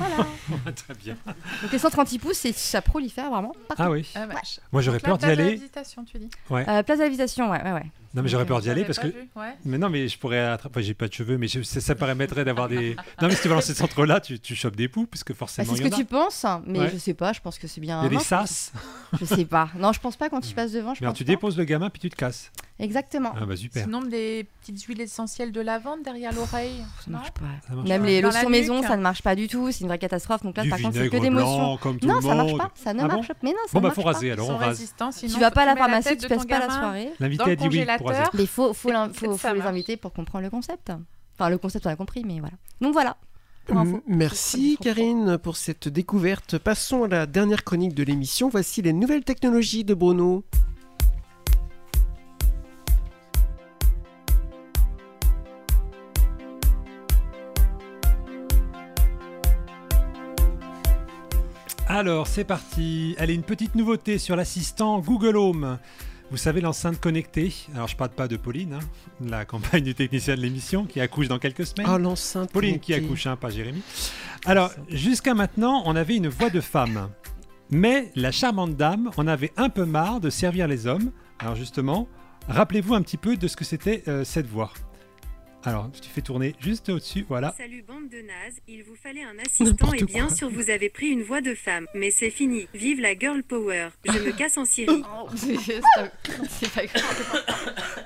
Très bien. Donc les centres anti-poux, c'est- ça prolifère vraiment. partout. Ah oui. Ah. Moi, j'aurais peur d'y place de la aller. Visitation, tu dis Ouais. Euh, place de la Visitation, ouais, ouais, ouais. Non mais j'aurais peur d'y aller parce que ouais. mais non mais je pourrais attraper enfin, j'ai pas de cheveux mais je- ça, ça permettrait d'avoir des non mais si tu vas dans ces centres là tu, tu chopes des poux parce que Bah, forcément c'est ce y que en a. tu penses, mais Ouais. je sais pas, je pense que c'est bien. Il y a des sas Je sais pas. Non, je pense pas quand tu passes devant. Je mais alors pense tu pas. déposes le gamin puis tu te casses Exactement. Ah bah super. Sinon, des petites huiles essentielles de lavande derrière l'oreille. Ça marche pas. Ça marche Même pas. les lotions maison, ça ne marche pas du tout. C'est une vraie catastrophe. Donc là, Du par contre, c'est que des motions. non, le ça marche pas. Ça ne Ah marche bon pas. Mais non, ça Bon, bah, marche faut pas. raser, alors on rase. résistants, sinon tu vas pas à la pharmacie, tu de passes pas la soirée. L'invité a dit oui pour raser. Mais faut, faut, les inviter pour comprendre le concept. Enfin, le concept, on a compris, mais voilà. Donc voilà. Merci Karine pour cette découverte. Passons à la dernière chronique de l'émission. Voici les nouvelles technologies de Bruno. Alors, c'est parti. Allez, une petite nouveauté sur l'assistant Google Home. Vous savez, l'enceinte connectée. Alors, je parle pas de Pauline, hein, la campagne du technicien de l'émission, qui accouche dans quelques semaines. Ah, l'enceinte Pauline qui accouche, hein, pas Jérémy. Alors, jusqu'à maintenant, on avait une voix de femme. Mais la charmante dame en avait un peu marre de servir les hommes. Alors, justement, rappelez-vous un petit peu de ce que c'était euh, cette voix. Alors, tu fais tourner juste au-dessus, voilà. Salut bande de nazes, il vous fallait un assistant et bien quoi. sûr vous avez pris une voix de femme. Mais c'est fini, vive la girl power. Je me casse en Syrie. C'est pas grave.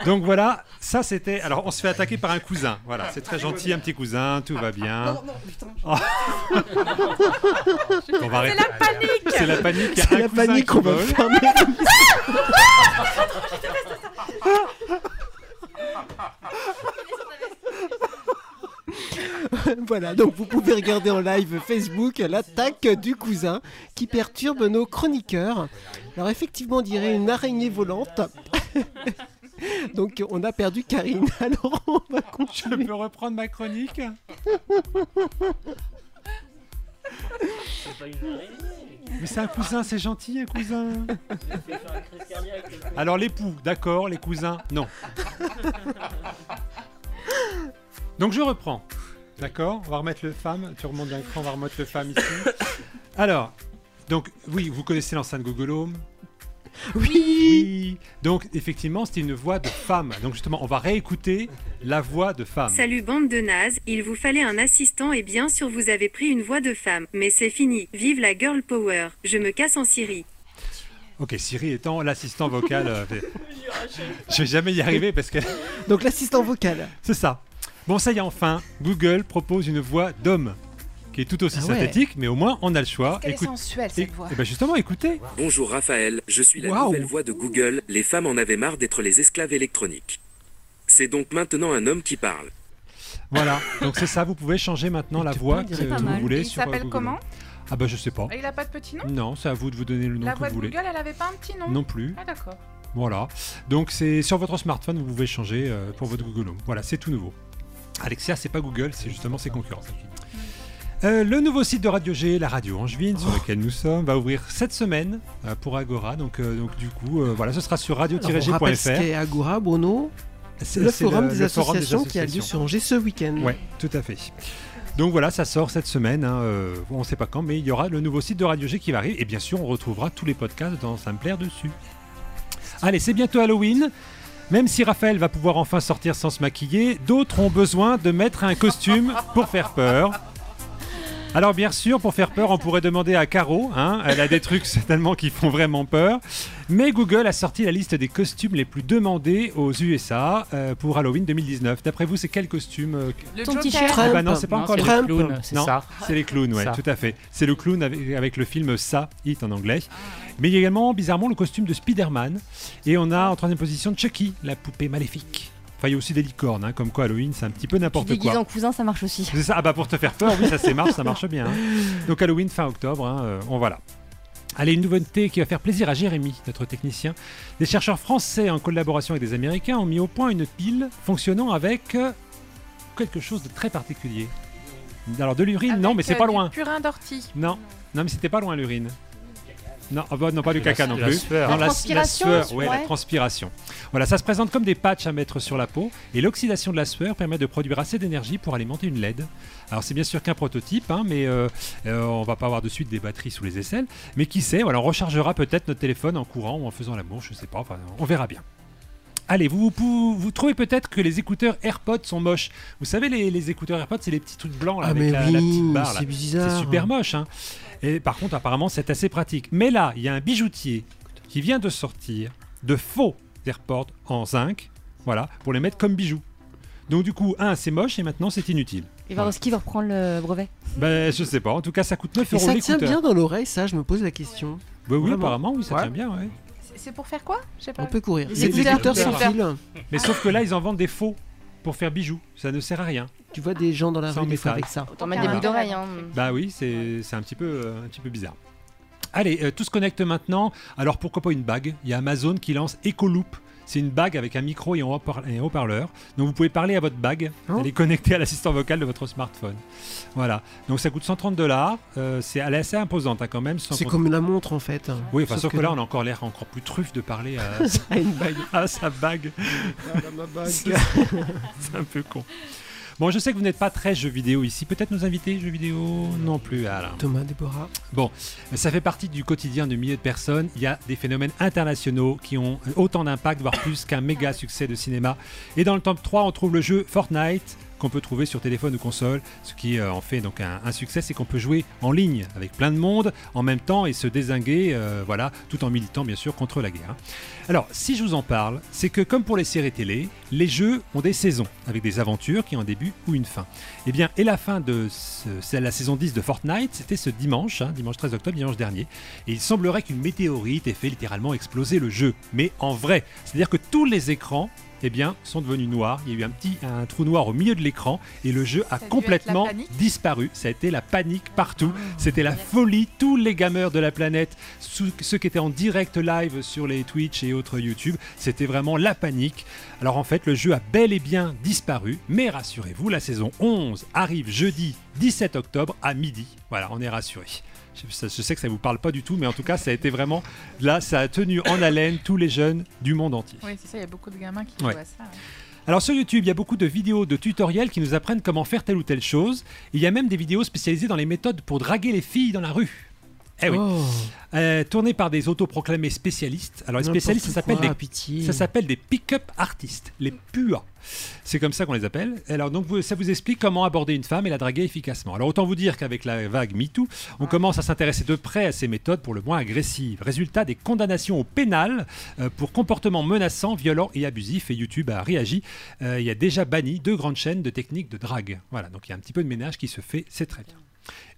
Donc voilà, ça c'était. Alors on se fait attaquer par un cousin. Voilà, c'est très gentil, un petit cousin, tout va bien. Oh. On va arrêter. la panique C'est la panique. C'est la panique, qui on va vole. fermer Voilà, donc vous pouvez regarder en live Facebook l'attaque du cousin qui perturbe nos chroniqueurs. Alors effectivement, on dirait une araignée volante. Donc on a perdu Karine, alors on va continuer. Je peux reprendre ma chronique? Mais c'est un cousin, c'est gentil, un cousin. Alors l'époux, d'accord, les cousins, non. Donc je reprends. D'accord On va remettre le femme. Tu remontes d'un cran, on va remettre le femme ici. Alors, donc oui, vous connaissez l'enceinte Google Home Oui. Donc effectivement, c'était une voix de femme. Donc justement, on va réécouter la voix de femme. Salut bande de nazes, il vous fallait un assistant et bien sûr vous avez pris une voix de femme. Mais c'est fini, vive la girl power. Je me casse en Syrie. Ok, Siri étant l'assistant vocal. euh, Je vais jamais y arriver parce que. Donc l'assistant vocal. C'est ça. Bon, ça y est, enfin, Google propose une voix d'homme qui est tout aussi Ah ouais. synthétique, mais au moins on a le choix. Qu'elle est sensuelle, cette et- voix. eh ben justement, écoutez. Bonjour Raphaël, je suis la Waouh. nouvelle voix de Google. Les femmes en avaient marre d'être les esclaves électroniques. C'est donc maintenant un homme qui parle. Voilà, donc c'est ça, vous pouvez changer maintenant la voix que pas vous mal. voulez Il sur euh, s'appelle Google. comment Ah bah je sais pas. Et il a pas de petit nom? Non, c'est à vous de vous donner le nom La que voix vous de voulez. Google, elle avait pas un petit nom? Non plus. Ah d'accord. Voilà. Donc c'est sur votre smartphone, vous pouvez changer euh, pour votre Google Home. Voilà, c'est tout nouveau. Alexia, c'est pas Google, c'est justement ses concurrents. Euh, le nouveau site de Radio G, la radio angevine, sur lequel nous sommes, va ouvrir cette semaine euh, pour Agora. Donc, euh, donc du coup, voilà, ce sera sur radio-g.fr. qu'est Agora, Bruno. C'est- le c'est forum, le- des, le forum des associations qui a lieu sur Angers ce week-end. Ouais, tout à fait. Donc voilà, ça sort cette semaine. hein, on ne sait pas quand, mais il y aura le nouveau site de Radio G qui va arriver. Et bien sûr, on retrouvera tous les podcasts dans Sampler dessus. Allez, c'est bientôt Halloween. Même si Raphaël va pouvoir enfin sortir sans se maquiller, d'autres ont besoin de mettre un costume pour faire peur. Alors bien sûr, pour faire peur, on pourrait demander à Caro. hein, elle a des trucs certainement qui font vraiment peur. Mais Google a sorti la liste des costumes les plus demandés aux USA euh, pour Halloween 2019. D'après vous, c'est quel costume euh, Le Ton t-shirt. ah bah non, c'est pas Non, encore les clowns, c'est non, ça. c'est les clowns, ouais, Ça. tout à fait. C'est le clown avec, avec le film Ça, Hit en anglais. Mais il y a également, bizarrement, le costume de Spider-Man. Et on a en troisième position Chucky, la poupée maléfique. Enfin, il y a aussi des licornes, hein, comme quoi Halloween, c'est un petit peu n'importe quoi. en cousin, ça marche aussi. C'est ça, ah bah pour te faire peur, oui, ça c'est marche, ça marche bien. hein. Donc Halloween fin octobre, hein, euh, on voilà. Allez, une nouveauté qui va faire plaisir à Jérémy, notre technicien. Des chercheurs français en collaboration avec des Américains ont mis au point une pile fonctionnant avec euh, quelque chose de très particulier. Alors de l'urine, non, mais c'est euh, pas du loin. Purin d'ortie. Non, non, mais c'était pas loin l'urine. Non, ah bah, non, pas du La- caca non plus. Non, La la, transpiration, la sueur, ouais, la transpiration. Voilà, ça se présente comme des patchs à mettre sur la peau et l'oxydation de la sueur permet de produire assez d'énergie pour alimenter une LED. Alors c'est bien sûr qu'un prototype, hein, mais euh, euh, on va pas avoir de suite des batteries sous les aisselles. Mais qui sait, voilà, on rechargera peut-être notre téléphone en courant ou en faisant l'amour, je sais pas, enfin, on verra bien. Allez, vous, vous, vous trouvez peut-être que les écouteurs AirPods sont moches. Vous savez, les, les écouteurs AirPods, c'est les petits trucs blancs là, Ah, avec mais la, petite barre. c'est bizarre. C'est super moche. Hein. Et par contre, apparemment, c'est assez pratique. Mais là, il y a un bijoutier qui vient de sortir de faux AirPods en zinc, voilà, pour les mettre comme bijoux. Donc du coup, un, c'est moche et maintenant c'est inutile. Et Varoski va reprendre le brevet. Ben, je sais pas. En tout cas, ça coûte 9 Et euros ça tient bien dans l'oreille, ça, je me pose la question. Bah oui, Vraiment. apparemment, oui, ça Ouais. tient bien, ouais. C'est- pour faire quoi? Je sais pas. On peut courir. Les C'est des écouteurs. sans fil. Mais sauf que là, ils en vendent des faux pour faire bijoux. Ça ne sert à rien. Tu vois des gens dans la Sans rue des fois avec ça. Autant mettre des boucles d'oreilles. Hein. Bah oui, c'est c'est un petit peu euh, un petit peu bizarre. Allez, euh, tout se connecte maintenant. Alors pourquoi pas une bague? Il y a Amazon qui lance Ecoloop. C'est une bague avec un micro et un haut-parleur. Donc vous pouvez parler à votre bague. Oh. Elle est connectée à l'assistant vocal de votre smartphone. Voilà. Donc ça coûte 130 dollars. c'est elle est assez imposante hein, quand même. C'est comme la montre en fait. Oui, enfin, sauf, que, là, là, on a encore l'air encore plus truffe de parler à, À une bague. à sa bague. ma bague. C'est un peu con. Bon, je sais que vous n'êtes pas très jeux vidéo ici. Peut-être nos invités jeux vidéo non plus. Alors. Thomas, Déborah. Bon, ça fait partie du quotidien de milliers de personnes. Il y a des phénomènes internationaux qui ont autant d'impact, voire plus qu'un méga succès de cinéma. Et dans le top 3, on trouve le jeu Fortnite qu'on peut trouver sur téléphone ou console. Ce qui euh, en fait donc un, succès, c'est qu'on peut jouer en ligne avec plein de monde en même temps et se désinguer, euh, voilà, tout en militant bien sûr contre la guerre. hein. Alors, si je vous en parle, c'est que comme pour les séries télé, les jeux ont des saisons avec des aventures qui ont un début ou une fin. Et bien, et la fin de la saison 10 de Fortnite, c'était ce dimanche, hein, dimanche 13 octobre, dimanche dernier. Et il semblerait qu'une météorite ait fait littéralement exploser le jeu, mais en vrai, c'est-à-dire que tous les écrans eh bien, sont devenus noirs. Il y a eu un petit un trou noir au milieu de l'écran et le jeu a complètement disparu. Ça a été la panique partout. C'était la folie. Tous les gamers de la planète, ceux qui étaient en direct live sur les Twitch et autres YouTube, c'était vraiment la panique. Alors en fait, le jeu a bel et bien disparu. Mais rassurez-vous, la saison 11 arrive jeudi 17 octobre à midi. Voilà, on est rassurés. Je, sais que ça vous parle pas du tout, mais en tout cas, ça a été vraiment là, ça a tenu en haleine tous les jeunes du monde entier. Oui, c'est ça, il y a beaucoup de gamins qui Ouais. jouent à ça. ouais. Alors sur YouTube, il y a beaucoup de vidéos de tutoriels qui nous apprennent comment faire telle ou telle chose. Il y a même des vidéos spécialisées dans les méthodes pour draguer les filles dans la rue. Eh oui. Oh. Euh, tournées par des autoproclamés spécialistes. Alors les spécialistes, ça s'appelle des, pitié. ça s'appelle des pick-up artistes, les PUA. C'est comme ça qu'on les appelle. Alors donc vous- ça vous explique comment aborder une femme et la draguer efficacement. Alors autant vous dire qu'avec la vague MeToo, on commence à s'intéresser de près à ces méthodes pour le moins agressives. Résultat des condamnations au pénal euh, pour comportements menaçants, violents et abusifs. Et YouTube a réagi. Euh, il y a déjà banni deux grandes chaînes de techniques de drague. Voilà, donc il y a un petit peu de ménage qui se fait, c'est très bien.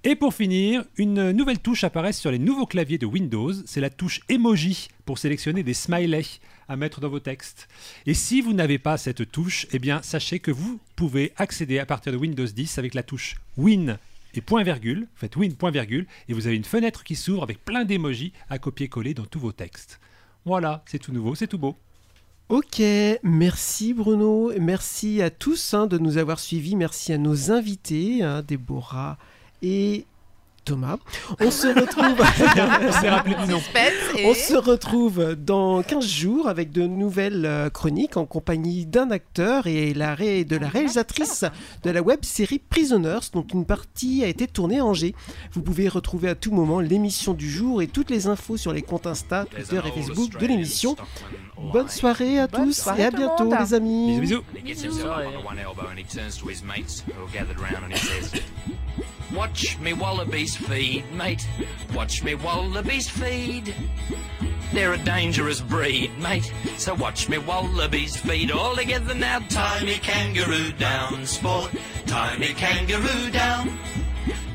Et pour finir, une nouvelle touche apparaît sur les nouveaux claviers de Windows. C'est la touche emoji pour sélectionner des smileys à mettre dans vos textes. Et si vous n'avez pas cette touche, eh bien sachez que vous pouvez accéder à partir de Windows 10 avec la touche Win et point virgule. Vous faites Win point virgule et vous avez une fenêtre qui s'ouvre avec plein d'emojis à copier-coller dans tous vos textes. Voilà, c'est tout nouveau, c'est tout beau. Ok, merci Bruno, merci à tous hein, de nous avoir suivis, merci à nos invités, hein, Déborah et Thomas. On se retrouve. On s'est rappelé du nom. Suspense et- On se retrouve dans 15 jours avec de nouvelles euh, chroniques en compagnie d'un acteur et la ré- de la réalisatrice de la web série Prisoners, dont une partie a été tournée à Angers. Vous pouvez retrouver à tout moment l'émission du jour et toutes les infos sur les comptes Insta, Twitter et Facebook de l'émission. Bonne soirée à Bonne tous soirée et à bientôt monde. les amis. Bisous bisous. Watch me wallabies feed, mate. Watch me wallabies feed. They're a dangerous breed, mate. So watch me wallabies feed all together now. Tie me kangaroo down, sport. Tie me kangaroo down.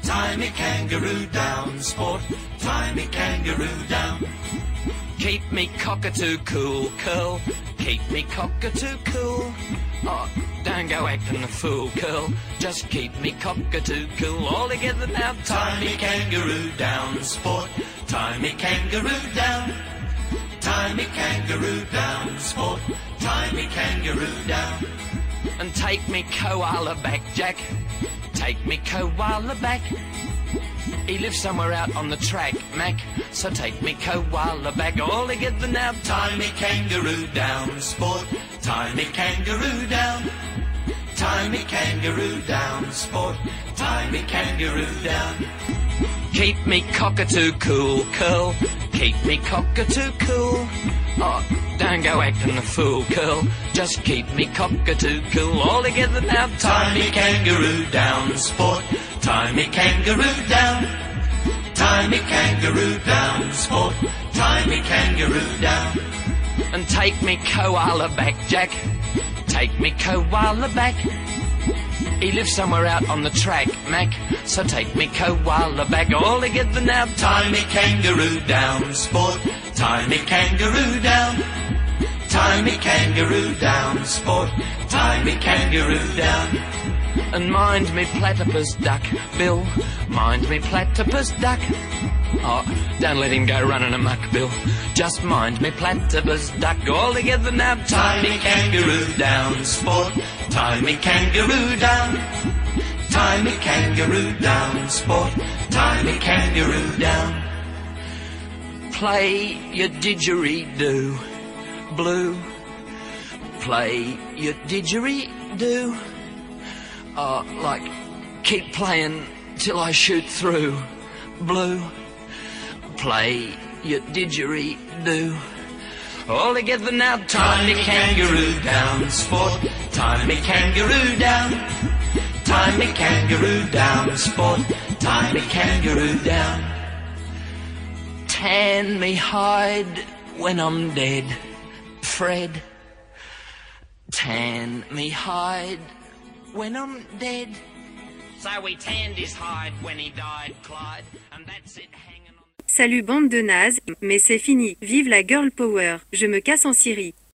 Tie me kangaroo down, sport. Tie me kangaroo down. Keep me cockatoo cool, curl. Keep me cockatoo cool. Oh, don't go acting a fool, curl. Just keep me cockatoo cool. All together now. Tie me kangaroo down, sport. Tie me kangaroo down. Tie me kangaroo down, sport. Tie me kangaroo down. And take me koala back, Jack. Take me koala back. He lives somewhere out on the track, Mac. So take me koala back all together now. Tie me kangaroo down, sport. Me kangaroo down. Me kangaroo down, sport. Me kangaroo down. Keep me cockatoo cool, curl. Keep me cockatoo cool. Oh, don't go acting a fool, curl. Just keep me cockatoo cool. All together now. Me kangaroo down, sport. Tie me kangaroo down. Tie me kangaroo down, sport. Tie me kangaroo down. and take me koala back, Jack. Take me koala back. He lives somewhere out on the track, Mac. So take me koala back. All together now. Tie me kangaroo down, sport. Tie me kangaroo down. Tie me kangaroo down, sport. Tie me kangaroo down. And mind me platypus duck, Bill. Mind me platypus duck. Oh, don't let him go running amok, Bill. Just mind me platypus duck. All together now. Tie me kangaroo down, sport. Tie me kangaroo down. Tie me kangaroo down, sport. Tie me kangaroo down. Play your didgeridoo, blue. Play your didgeridoo. Oh, like, keep playing till I shoot through, blue. Play your didgeridoo. All together now, tie me kangaroo down, sport. Tie me kangaroo down. Tie me kangaroo down, sport. Tie me kangaroo down. Tan me hide when I'm dead, Fred. Tan me hide when I'm dead. So we tanned his hide when he died, Clyde, and that's it. Salut bande de nazes, mais c'est fini. Vive la girl power. Je me casse en Syrie.